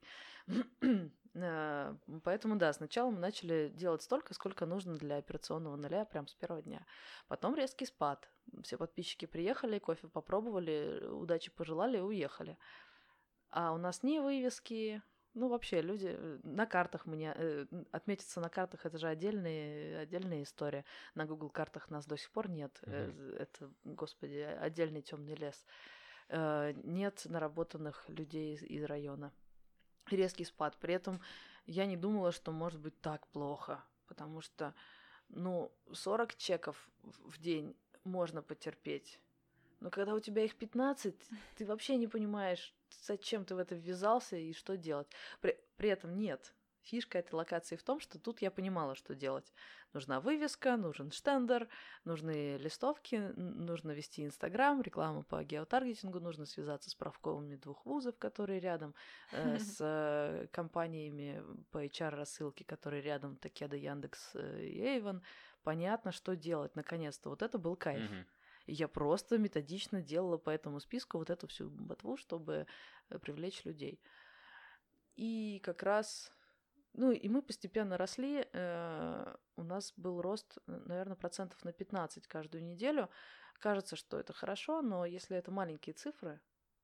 Э, Поэтому, да, сначала мы начали делать столько, сколько нужно для операционного нуля прям с первого дня. Потом резкий спад. Все подписчики приехали, кофе попробовали, удачи пожелали и уехали. А у нас не вывески, ну, вообще, люди э, на картах мне э, отметиться на картах это же отдельная, отдельная история. На Google картах нас до сих пор нет. Mm-hmm. Это, господи, отдельный темный лес. Э, нет наработанных людей из, из района. Резкий спад. При этом я не думала, что может быть так плохо, потому что, ну, 40 чеков в день можно потерпеть. Но когда у тебя их 15, ты вообще не понимаешь, зачем ты в это ввязался и что делать. При, при этом нет. Фишка этой локации в том, что тут я понимала, что делать. Нужна вывеска, нужен штендер, нужны листовки, нужно вести Инстаграм, рекламу по геотаргетингу, нужно связаться с правковыми двух вузов, которые рядом, э, с э, компаниями по HR-рассылке, которые рядом, Такеда, Яндекс э, и Эйвен. Понятно, что делать, наконец-то. Вот это был кайф. Mm-hmm. Я просто методично делала по этому списку вот эту всю ботву, чтобы э, привлечь людей. И как раз, ну и мы постепенно росли. Э, у нас был рост, наверное, процентов на 15 каждую неделю. Кажется, что это хорошо, но если это маленькие цифры,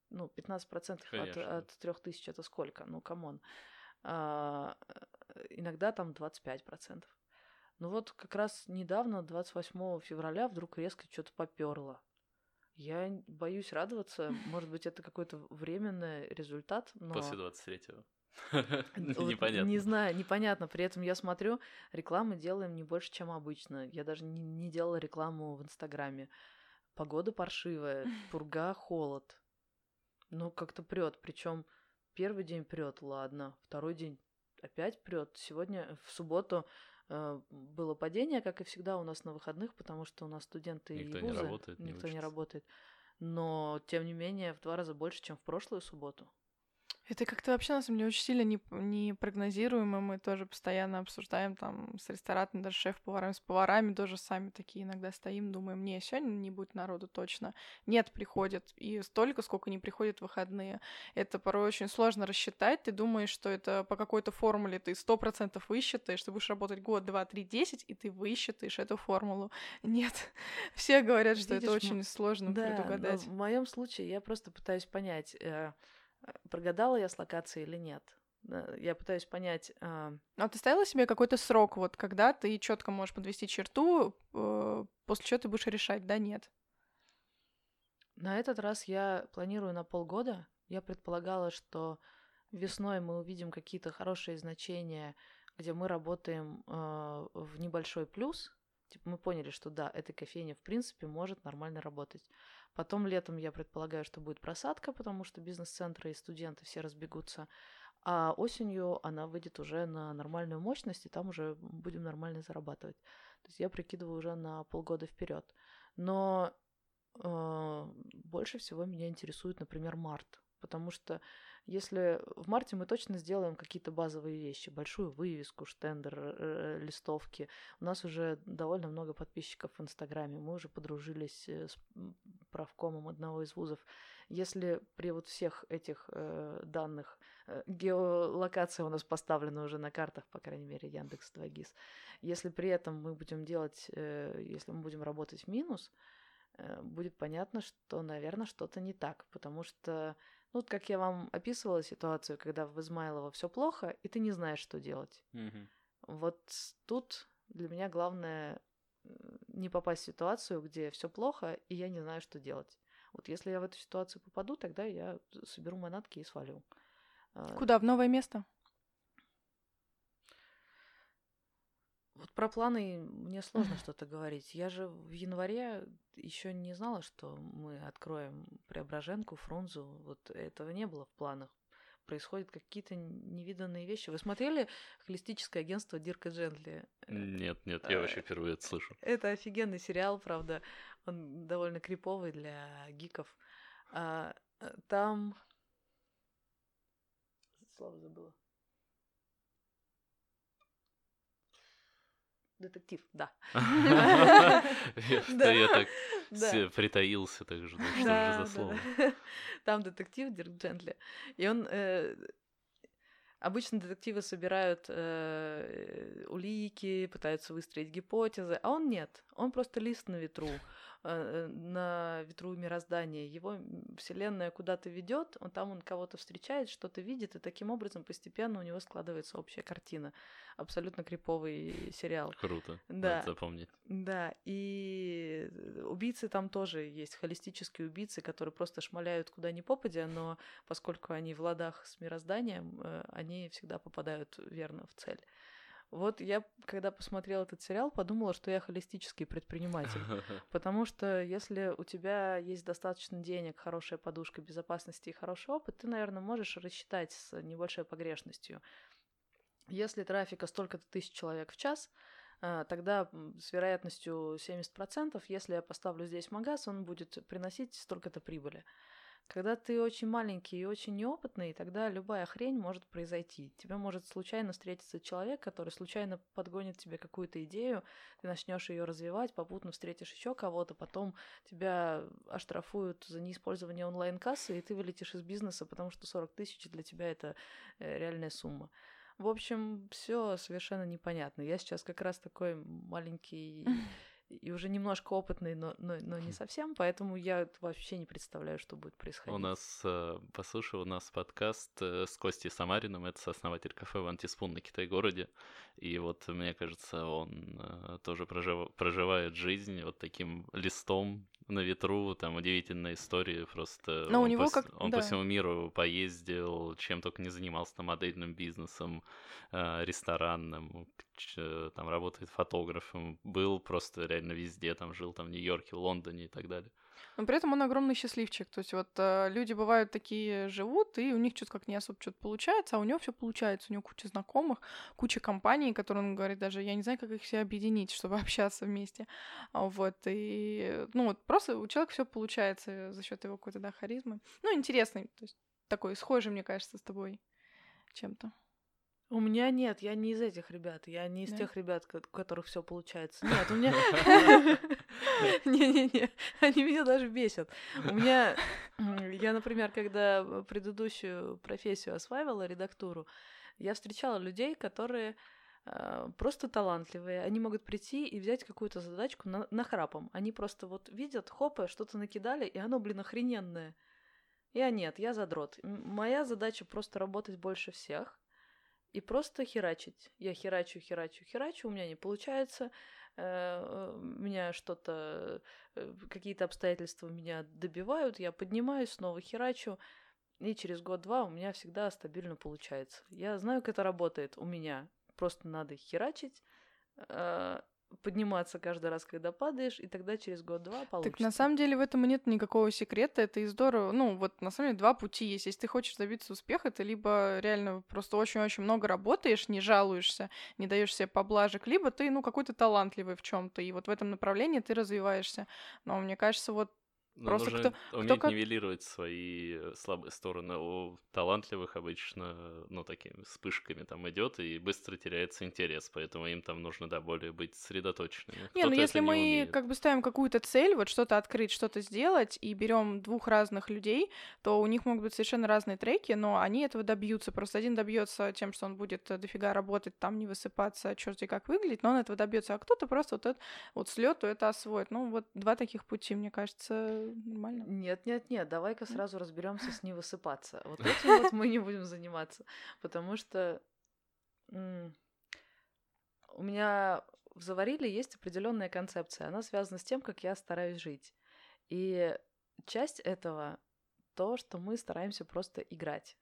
ну, 15% Конечно. от, от 3000 это сколько? Ну, come on. А, э, иногда там 25%. Ну вот как раз недавно, 28 февраля, вдруг резко что-то поперло. Я боюсь радоваться. Может быть, это какой-то временный результат, но... После 23-го. Непонятно. Не знаю, непонятно. При этом я смотрю, рекламы делаем не больше, чем обычно. Я даже не, не делала рекламу в Инстаграме. Погода паршивая, пурга, холод. Ну, как-то прет. Причем первый день прет, ладно. Второй день опять прет. Сегодня, в субботу, было падение, как и всегда у нас на выходных, потому что у нас студенты никто и вузы, не работает, никто не, не работает. Но, тем не менее, в два раза больше, чем в прошлую субботу. Это как-то вообще, на самом деле, очень сильно не, не. Мы тоже постоянно обсуждаем там с ресторатами, даже шеф-поварами, с поварами тоже сами такие иногда стоим, думаем, не, сегодня не будет народу точно. Нет, приходит. И столько, сколько не приходит в выходные. Это порой очень сложно рассчитать. Ты думаешь, что это по какой-то формуле ты сто процентов высчитаешь, ты будешь работать год, два, три, десять, и ты высчитаешь эту формулу. Нет. Все говорят, что Видишь, это очень сложно да, предугадать. в моем случае я просто пытаюсь понять, э, прогадала я с локацией или нет. Я пытаюсь понять. А... А ты ставила себе какой-то срок, вот когда ты четко можешь подвести черту, э, после чего ты будешь решать, да, нет? На этот раз я планирую на полгода. Я предполагала, что весной мы увидим какие-то хорошие значения, где мы работаем э, в небольшой плюс. Типа мы поняли, что да, эта кофейня в принципе может нормально работать. Потом летом я предполагаю, что будет просадка, потому что бизнес-центры и студенты все разбегутся. А осенью она выйдет уже на нормальную мощность, и там уже будем нормально зарабатывать. То есть я прикидываю уже на полгода вперед. Но э, больше всего меня интересует, например, март. Потому что если в марте мы точно сделаем какие-то базовые вещи, большую вывеску, штендер, э, листовки, у нас уже довольно много подписчиков в Инстаграме, мы уже подружились э, с правкомом одного из вузов. Если при вот всех этих э, данных э, геолокация у нас поставлена уже на картах, по крайней мере, Яндекс 2GIS, если при этом мы будем делать, э, если мы будем работать в минус, э, будет понятно, что, наверное, что-то не так, потому что ну, вот как я вам описывала ситуацию, когда в Измайлово все плохо, и ты не знаешь, что делать. Угу. Вот тут для меня главное не попасть в ситуацию, где все плохо, и я не знаю, что делать. Вот если я в эту ситуацию попаду, тогда я соберу манатки и свалю. А, Куда? В новое место? Вот про планы мне сложно что-то говорить. Я же в январе еще не знала, что мы откроем Преображенку, Фрунзу. Вот этого не было в планах. Происходят какие-то невиданные вещи. Вы смотрели холистическое агентство Дирка Джентли? Нет, нет, я вообще впервые это слышу. Это офигенный сериал, правда. Он довольно криповый для гиков. А, э, там... Слово забыла. Детектив, да. Я так притаился, так же, что же за слово. Там детектив Дирк Джентли. И он... Э, Обычно детективы собирают э, улики, пытаются выстроить гипотезы, а он нет. Он просто лист на ветру, на ветру мироздания. Его вселенная куда-то ведет, он там он кого-то встречает, что-то видит, и таким образом постепенно у него складывается общая картина. Абсолютно криповый сериал. Круто. Да. Надо запомнить. Да, и убийцы там тоже есть, холистические убийцы, которые просто шмаляют куда ни попадя, но поскольку они в ладах с мирозданием, э, они всегда попадают верно в цель. Вот я, когда посмотрела этот сериал, подумала, что я холистический предприниматель. Потому что если у тебя есть достаточно денег, хорошая подушка безопасности и хороший опыт, ты, наверное, можешь рассчитать с небольшой погрешностью. Если трафика столько-то тысяч человек в час, э, тогда с вероятностью 70%, если я поставлю здесь магаз, он будет приносить столько-то прибыли. Когда ты очень маленький и очень неопытный, тогда любая хрень может произойти. Тебе может случайно встретиться человек, который случайно подгонит тебе какую-то идею, ты начнешь ее развивать, попутно встретишь еще кого-то, потом тебя оштрафуют за неиспользование онлайн-кассы, и ты вылетишь из бизнеса, потому что 40 тысяч для тебя это э, реальная сумма. В общем, все совершенно непонятно. Я сейчас как раз такой маленький и уже немножко опытный, но, но, но не совсем, поэтому я вообще не представляю, что будет происходить. У нас, э, послушай, у нас подкаст э, с Костей Самариным, это сооснователь кафе в Антиспун на Китай-городе, и вот, мне кажется, он э, тоже прожив... проживает жизнь вот таким листом на ветру, там удивительная история, просто Но он, у него по, как- он да. по всему миру поездил, чем только не занимался, там, модельным бизнесом, э, ресторанным, ч- там работает фотографом, был просто реально везде, там жил там в Нью-Йорке, в Лондоне и так далее. Но при этом он огромный счастливчик. То есть вот э, люди бывают такие живут, и у них что-то как не особо что-то получается, а у него все получается. У него куча знакомых, куча компаний, которые он говорит даже, я не знаю, как их все объединить, чтобы общаться вместе. Вот, и, ну вот, просто у человека все получается за счет его какой-то, да, харизмы. Ну, интересный, то есть такой схожий, мне кажется, с тобой чем-то. У меня нет, я не из этих ребят, я не из Да? тех ребят, у которых все получается. Нет, у меня... Не-не-не, они меня даже бесят. У меня... Я, например, когда предыдущую профессию осваивала, редактуру, я встречала людей, которые э, просто талантливые. Они могут прийти и взять какую-то задачку на, нахрапом. Они просто вот видят, хопа, что-то накидали, и оно, блин, охрененное. Я нет, я задрот. Моя задача просто работать больше всех и просто херачить. Я херачу, херачу, херачу, у меня не получается, э, меня что-то, э, какие-то обстоятельства меня добивают, я поднимаюсь, снова херачу, и через год-два у меня всегда стабильно получается. Я знаю, как это работает у меня. Просто надо херачить, э, подниматься каждый раз, когда падаешь, и тогда через год-два получится. Так на самом деле в этом нет никакого секрета, это и здорово. Ну, вот на самом деле два пути есть. Если ты хочешь добиться успеха, ты либо реально просто очень-очень много работаешь, не жалуешься, не даешь себе поблажек, либо ты, ну, какой-то талантливый в чем-то, и вот в этом направлении ты развиваешься. Но мне кажется, вот Но Просто нужно кто- уметь как- нивелировать свои э, слабые стороны. У талантливых обычно, ну, такими вспышками там идет и быстро теряется интерес, поэтому им там нужно, да, более быть сосредоточенными. Не, ну если не мы умеет. как бы ставим какую-то цель, вот что-то открыть, что-то сделать, и берем двух разных людей, то у них могут быть совершенно разные треки, но они этого добьются. Просто один добьется тем, что он будет э, дофига работать, там не высыпаться, черти как выглядеть, но он этого добьется, а кто-то просто вот этот вот слету это освоит. Ну, вот два таких пути, мне кажется, нормально. Нет, нет, нет, давай-ка сразу разберемся с не высыпаться. Вот этим вот мы не будем заниматься, потому что у меня в завариле есть определенная концепция. Она связана с тем, как я стараюсь жить. И часть этого то, что мы стараемся просто играть.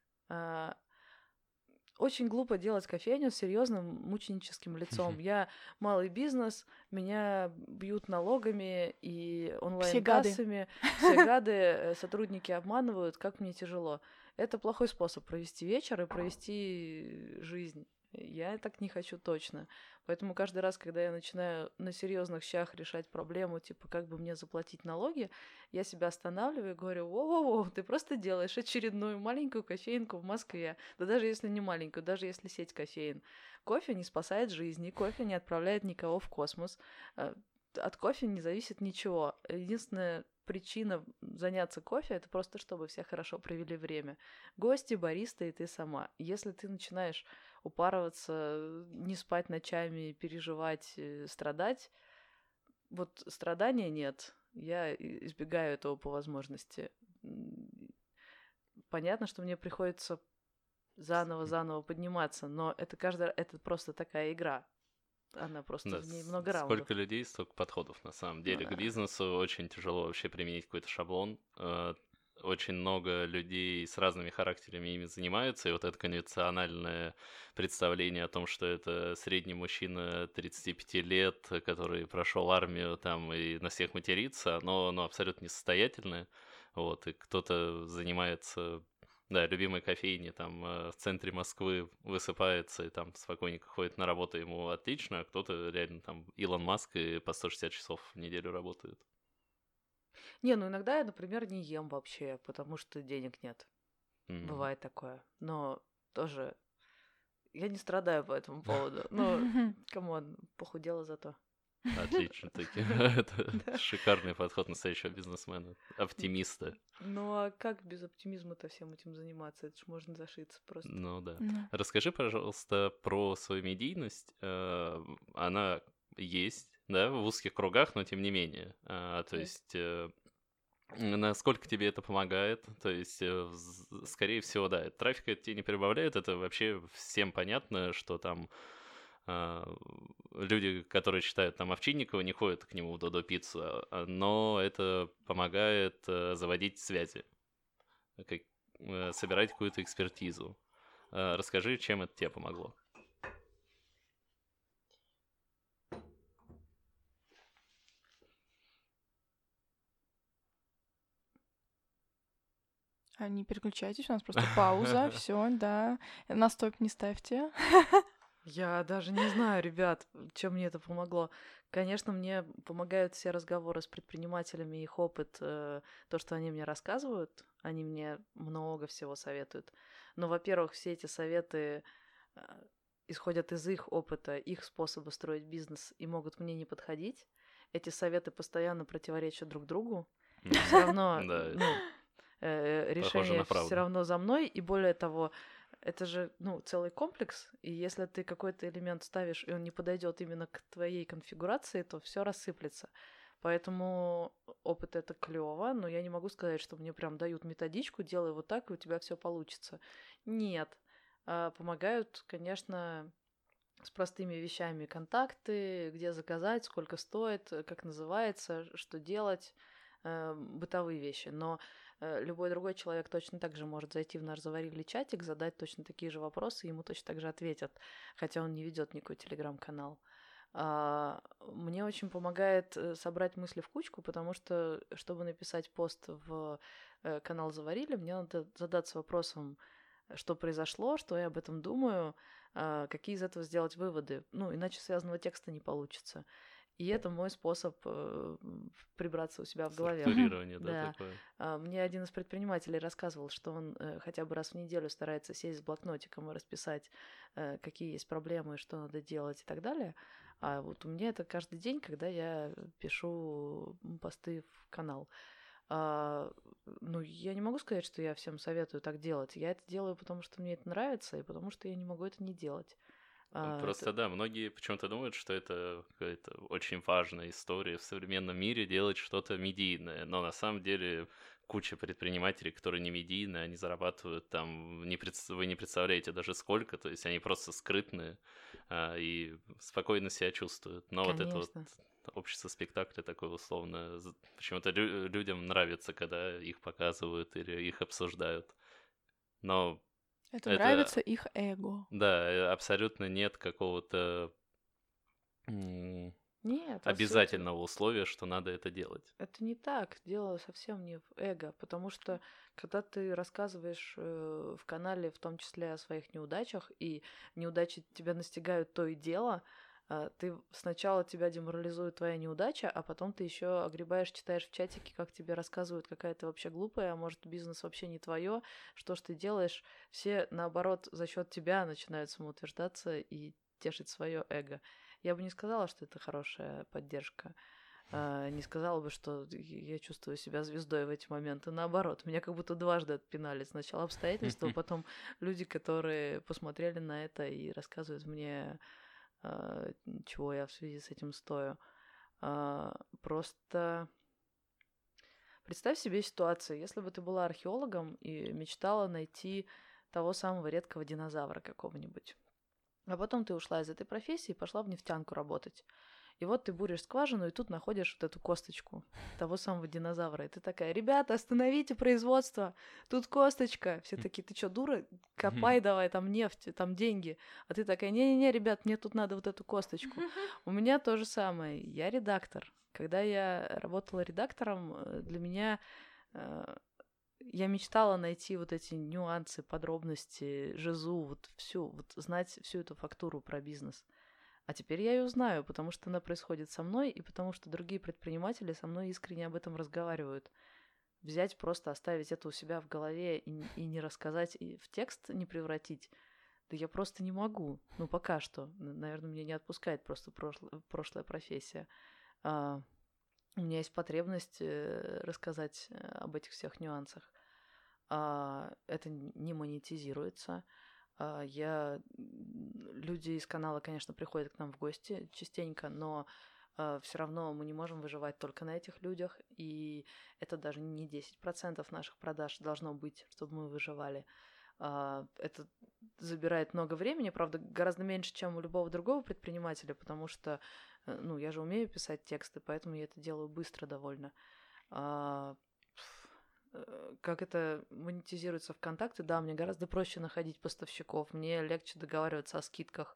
Очень глупо делать кофейню с серьезным мученическим лицом. Я малый бизнес, меня бьют налогами и онлайн-кассами. Все гады, э, сотрудники обманывают, как мне тяжело. Это плохой способ провести вечер и провести жизнь. Я так не хочу точно. Поэтому каждый раз, когда я начинаю на серьезных щах решать проблему, типа, как бы мне заплатить налоги, я себя останавливаю и говорю, воу-воу, ты просто делаешь очередную маленькую кофейнку в Москве. Да даже если не маленькую, даже если сеть кофеин. Кофе не спасает жизни, кофе не отправляет никого в космос. Э, От кофе не зависит ничего. Единственное, причина заняться кофе это просто чтобы все хорошо провели время. Гости, бариста и ты сама. Если ты начинаешь упарываться, не спать ночами, переживать, э, страдать, вот страдания нет. Я избегаю этого по возможности. Понятно, что мне приходится заново-заново подниматься, но это каждый это просто такая игра. Она просто да, в ней много раундов. Сколько людей, столько подходов на самом деле ну, к бизнесу. Очень тяжело вообще применить какой-то шаблон. Очень много людей с разными характерами ими занимаются, и вот это конвенциональное представление о том, что это средний мужчина 35 лет, который прошел армию там и на всех матерится, оно, оно абсолютно несостоятельное. Вот, и кто-то занимается да, любимой кофейни там э, в центре Москвы высыпается и там спокойненько ходит на работу, ему отлично, а кто-то реально там Илон Маск и по 160 часов в неделю работает. Не, ну иногда я, например, не ем вообще, потому что денег нет. Mm-hmm. Бывает такое. Но тоже я не страдаю по этому поводу. Ну, come on, похудела зато. Отлично, таки. Это шикарный подход настоящего бизнесмена, оптимиста. Ну а как без оптимизма-то всем этим заниматься? Это ж можно зашиться просто. Ну да. Расскажи, пожалуйста, про свою медийность. Э, она есть, да, в узких кругах, но тем не менее. А, то есть э, насколько тебе это помогает. То есть, э, скорее всего, да, трафик это тебе не прибавляет, это вообще всем понятно, что там а, люди, которые читают там Овчинникова, не ходят к нему в Додо Пиццу, а, но это помогает э, заводить связи, как, э, собирать какую-то экспертизу. Расскажи, чем это тебе помогло. А не переключайтесь, у нас просто пауза, все, да. На стоп не ставьте. Я даже не знаю, ребят, чем мне это помогло. Конечно, мне помогают все разговоры с предпринимателями, их опыт, э, то, что они мне рассказывают, они мне много всего советуют. Но, во-первых, все эти советы э, исходят из их опыта, их способа строить бизнес и могут мне не подходить. Эти советы постоянно противоречат друг другу. Все равно ну, э, решение все равно за мной. И более того, это же, ну, целый комплекс, и если ты какой-то элемент ставишь, и он не подойдет именно к твоей конфигурации, то все рассыплется. Поэтому опыт это клево, но я не могу сказать, что мне прям дают методичку, делай вот так, и у тебя все получится. Нет. А, помогают, конечно, с простыми вещами контакты, где заказать, сколько стоит, как называется, что делать, э, бытовые вещи. Но любой другой человек точно так же может зайти в наш заварили чатик, задать точно такие же вопросы, ему точно так же ответят, хотя он не ведет никакой телеграм-канал. А, мне очень помогает э, собрать мысли в кучку, потому что, чтобы написать пост в э, канал Заварили, мне надо задаться вопросом, что произошло, что я об этом думаю, а, какие из этого сделать выводы. Ну, иначе связанного текста не получится. И это мой способ э, прибраться у себя в голове. Структурирование, да, да. такое. А, мне один из предпринимателей рассказывал, что он э, хотя бы раз в неделю старается сесть с блокнотиком и расписать, э, какие есть проблемы, что надо делать и так далее. А вот у меня это каждый день, когда я пишу посты в канал. А, ну, я не могу сказать, что я всем советую так делать. Я это делаю, потому что мне это нравится, и потому что я не могу это не делать. А, Просто да, многие почему-то думают, что это какая-то очень важная история в современном мире делать что-то медийное, но на самом деле куча предпринимателей, которые не медийные, они зарабатывают там, не пред... вы не представляете даже сколько, то есть они просто скрытные а, и спокойно себя чувствуют. Но Конечно. вот это вот общество спектакля такое условно, почему-то лю- людям нравится, когда их показывают или их обсуждают. Но это, это нравится их эго. Да, э, абсолютно нет какого-то нет, обязательного условия, что надо это делать. Это не так. Дело совсем не в эго, потому что когда ты рассказываешь э, в канале, в том числе о своих неудачах, и неудачи тебя настигают то и дело, ты сначала тебя деморализует твоя неудача, а потом ты еще огребаешь, читаешь в чатике, как тебе рассказывают, какая то вообще глупая, а может бизнес вообще не твое, что ж ты делаешь. Все, наоборот, за счет тебя начинают самоутверждаться и тешить свое эго. Я бы не сказала, что это хорошая поддержка. э, не сказала бы, что я чувствую себя звездой в эти моменты. Наоборот, меня как будто дважды отпинали. Сначала обстоятельства, потом люди, которые посмотрели на это и рассказывают мне, чего я в связи с этим стою. Э, просто представь себе ситуацию, если бы ты была археологом и мечтала найти того самого редкого динозавра какого-нибудь. А потом ты ушла из этой профессии и пошла в нефтянку работать. И вот ты буришь скважину, и тут находишь вот эту косточку того самого динозавра. И ты такая, ребята, остановите производство, тут косточка. Все такие, ты что, дура? Копай давай, там нефть, там деньги. А ты такая, не-не-не, ребят, мне тут надо вот эту косточку. У меня то же самое. Я редактор. Когда я работала редактором, э, для меня э, я мечтала найти вот эти нюансы, подробности, жизу, вот всю, вот знать всю эту фактуру про бизнес. А теперь я ее знаю, потому что она происходит со мной, и потому что другие предприниматели со мной искренне об этом разговаривают. Взять, просто оставить это у себя в голове и, и не рассказать, и в текст не превратить, да я просто не могу. Ну, пока что. Наверное, меня не отпускает просто прошло, прошлая профессия. А, у меня есть потребность э, рассказать э, об этих всех нюансах. А, это не монетизируется. А, я... Люди из канала, конечно, приходят к нам в гости частенько, но а, все равно мы не можем выживать только на этих людях, и это даже не 10% наших продаж должно быть, чтобы мы выживали. А, это забирает много времени, правда, гораздо меньше, чем у любого другого предпринимателя, потому что, э, ну, я же умею писать тексты, поэтому я это делаю быстро довольно. Э, как это монетизируется ВКонтакте, да, мне гораздо проще находить поставщиков, мне легче договариваться о скидках.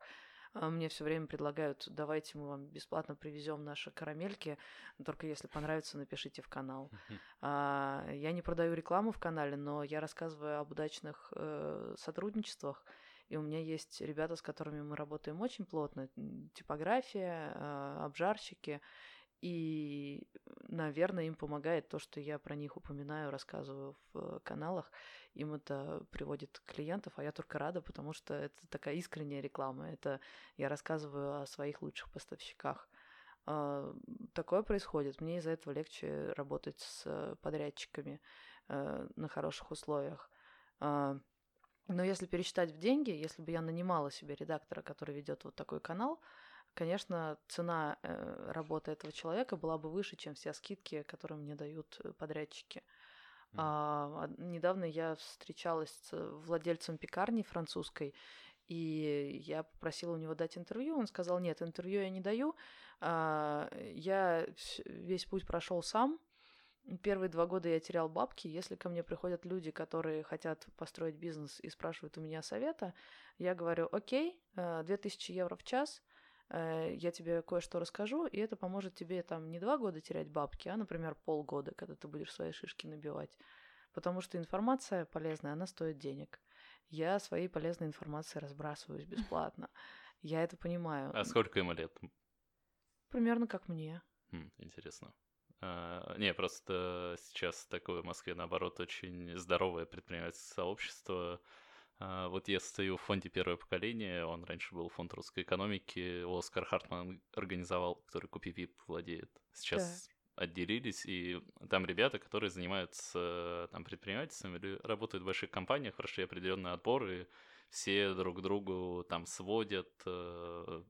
А мне все время предлагают, давайте мы вам бесплатно привезем наши карамельки, только если понравится, напишите в канал. А, я не продаю рекламу в канале, но я рассказываю об удачных э, сотрудничествах, и у меня есть ребята, с которыми мы работаем очень плотно, типография, э, обжарщики, и, наверное, им помогает то, что я про них упоминаю, рассказываю в каналах. Им это приводит клиентов, а я только рада, потому что это такая искренняя реклама. Это я рассказываю о своих лучших поставщиках. А, такое происходит. Мне из-за этого легче работать с подрядчиками э, на хороших условиях. А, но если пересчитать в деньги, если бы я нанимала себе редактора, который ведет вот такой канал, конечно, цена э, работы этого человека была бы выше, чем все скидки, которые мне дают э, подрядчики. Mm. А, недавно я встречалась с владельцем пекарни французской, и я попросила у него дать интервью. Он сказал, нет, интервью я не даю. А, я весь путь прошел сам. Первые два года я терял бабки. Если ко мне приходят люди, которые хотят построить бизнес и спрашивают у меня совета, я говорю, окей, 2000 э, евро в час – Э, я тебе кое-что расскажу, и это поможет тебе там не два года терять бабки, а, например, полгода, когда ты будешь свои шишки набивать. Потому что информация полезная, она стоит денег. Я своей полезной информацией разбрасываюсь бесплатно. Я это понимаю. А сколько ему лет? Примерно как мне. Хм, интересно. А, не, просто сейчас такое в Москве, наоборот, очень здоровое предпринимательское сообщество. А, вот я стою в фонде «Первое поколение», он раньше был фонд русской экономики, Оскар Хартман организовал, который Купивип владеет. Сейчас да. отделились, и там ребята, которые занимаются там предпринимательством или работают в больших компаниях, прошли определенный отбор, и все друг другу там сводят, э,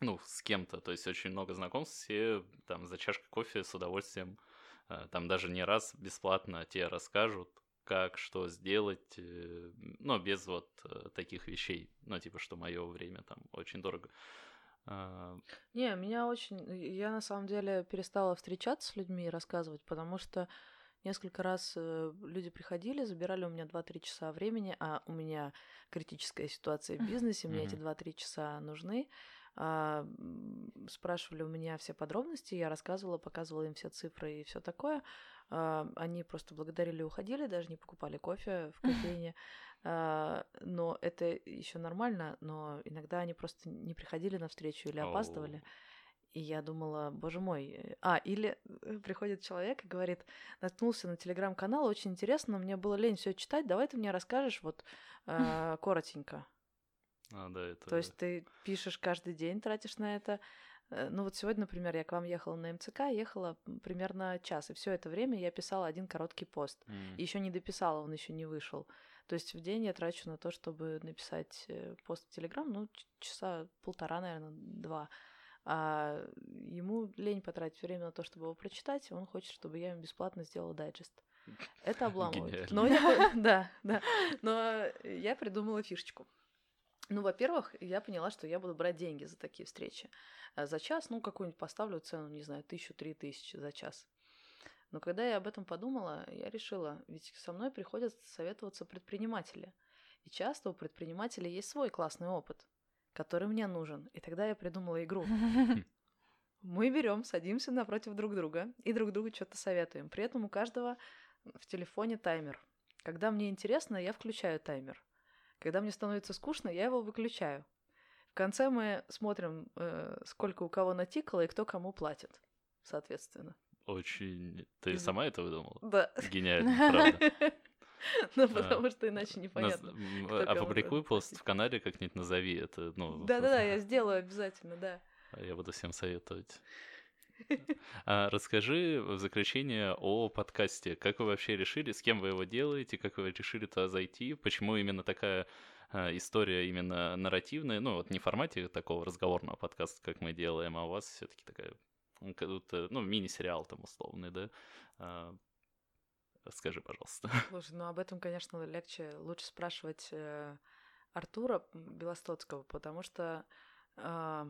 ну, с кем-то, то есть очень много знакомств, все там за чашкой кофе с удовольствием, э, там даже не раз бесплатно те расскажут, как, что сделать, э, но без вот э, таких вещей, ну, типа, что мое время там очень дорого. А, Не, меня очень... Я на самом деле перестала встречаться с людьми и рассказывать, потому что несколько раз э, люди приходили, забирали у меня 2-3 часа времени, а у меня критическая ситуация в бизнесе, мне эти 2-3 часа нужны. А, спрашивали у меня все подробности, я рассказывала, показывала им все цифры и все такое. А, они просто благодарили и уходили, даже не покупали кофе в кофейне. А, но это еще нормально, но иногда они просто не приходили на встречу или опаздывали. И я думала, боже мой. А, или э, приходит человек и говорит, наткнулся на телеграм-канал, очень интересно, мне было лень все читать, давай ты мне расскажешь вот э, коротенько. А, да, это... То есть ты пишешь каждый день, тратишь на это ну вот сегодня, например, я к вам ехала на МЦК, ехала примерно час, и все это время я писала один короткий пост. И еще не дописала, он еще не вышел. То есть в день я трачу на то, чтобы написать э, пост в Телеграм, ну, часа полтора, наверное, два. А ему лень потратить время на то, чтобы его прочитать, он хочет, чтобы я ему бесплатно сделала дайджест. Это обламывает. Но я, да, да. Но я придумала фишечку. Ну, во-первых, я поняла, что я буду брать деньги за такие встречи. А За час, ну, какую-нибудь поставлю цену, не знаю, тысячу, три тысячи за час. Но когда я об этом подумала, я решила, ведь со мной приходят советоваться предприниматели. И часто у предпринимателей есть свой классный опыт, который мне нужен. И тогда я придумала игру. Мы берем, садимся напротив друг друга и друг другу что-то советуем. При этом у каждого в телефоне таймер. Когда мне интересно, я включаю таймер. Когда мне становится скучно, я его выключаю. В конце мы смотрим, э, сколько у кого натикало и кто кому платит, соответственно. Очень... Ты сама это выдумала? Да. Гениально, правда. Ну, А, потому что иначе непонятно. кому Опубликуй пост в канале, как-нибудь назови это. Ну, Да-да-да, я сделаю обязательно, да. А Я буду всем советовать. А расскажи в заключение о подкасте. Как вы вообще решили, с кем вы его делаете, как вы решили туда зайти, почему именно такая а, история именно нарративная, ну вот не в формате такого разговорного подкаста, как мы делаем, а у вас все-таки такая, ну, мини-сериал там условный, да? А, Скажи, пожалуйста. Слушай, ну об этом, конечно, легче, лучше спрашивать э, Артура Белостоцкого, потому что а,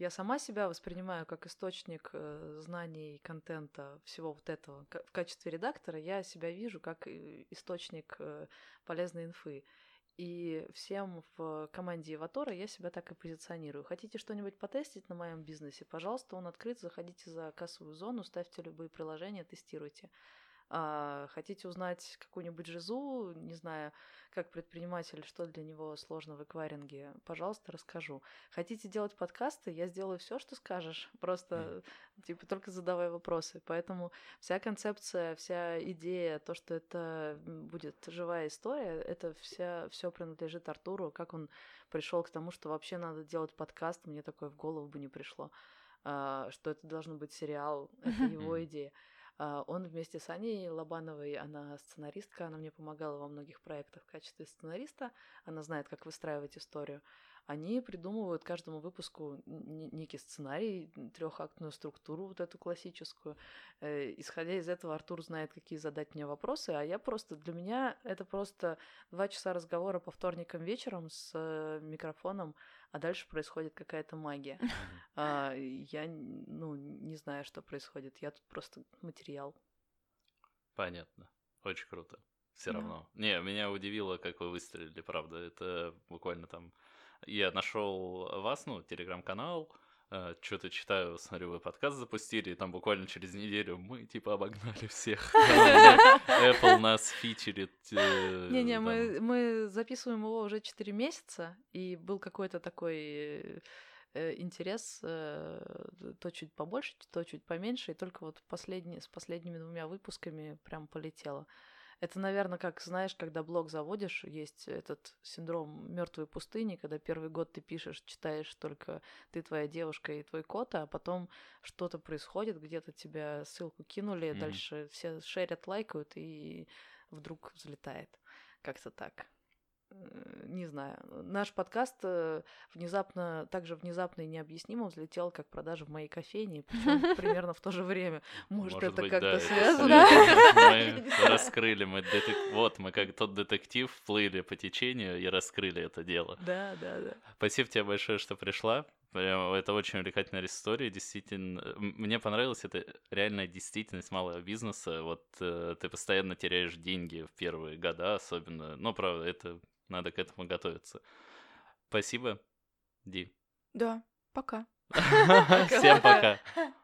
я сама себя воспринимаю как источник э, знаний, контента, всего вот этого. В качестве редактора я себя вижу как источник э, полезной инфы. И всем в команде Иватора я себя так и позиционирую. Хотите что-нибудь потестить на моем бизнесе? Пожалуйста, он открыт. Заходите за кассовую зону, ставьте любые приложения, тестируйте. А, хотите узнать какую-нибудь жизу, не знаю, как предприниматель, что для него сложно в эквайринге, пожалуйста, расскажу. Хотите делать подкасты, я сделаю все, что скажешь. Просто, типа, только задавай вопросы. Поэтому вся концепция, вся идея, то, что это будет живая история, это вся, все принадлежит Артуру. Как он пришел к тому, что вообще надо делать подкаст, мне такое в голову бы не пришло. А, что это должен быть сериал, это его идея. А, Он вместе с Аней Лобановой, она сценаристка, она мне помогала во многих проектах в качестве сценариста, она знает, как выстраивать историю. Они придумывают каждому выпуску некий сценарий, трехактную структуру вот эту классическую. Э, Исходя из этого, Артур знает, какие задать мне вопросы, а я просто, для меня это просто два часа разговора по вторникам вечером с э, микрофоном, а дальше происходит какая-то магия. А, я, ну, не знаю, что происходит. Я тут просто материал. Понятно. Очень круто. Все Да. равно. Не, меня удивило, как вы выстрелили, правда. Это буквально там... Я нашел вас, ну, телеграм-канал, что-то читаю, смотрю, вы подкаст запустили, и там буквально через неделю мы, типа, обогнали всех. Apple нас фичерит. э, Не-не, мы, записываем его уже 4 месяца, и был какой-то такой э, э, интерес, э, то чуть побольше, то чуть поменьше, и только вот последние, с последними двумя выпусками прям полетело. Это, наверное, как, знаешь, когда блог заводишь, есть этот синдром мертвой пустыни, когда первый год ты пишешь, читаешь только ты, твоя девушка и твой кот, а потом что-то происходит, где-то тебя ссылку кинули, Мгм. дальше все шерят, лайкают, и вдруг взлетает. Как-то так. Э, Не знаю. Наш подкаст э, внезапно, также внезапно и необъяснимо взлетел, как продажи в моей кофейне, причем примерно в то же время. Может, это быть, как-то да, это связано? не Мы раскрыли, мы детек- вот мы как тот детектив плыли по течению и раскрыли это дело. Да, да, да. Спасибо тебе большое, что пришла. Прям это очень увлекательная история, действительно. М- Мне понравилось, это реальная действительность малого бизнеса. Вот э, ты постоянно теряешь деньги в первые года, особенно. Но, правда, это надо к этому готовиться. Спасибо, Ди. Да, пока. Всем пока.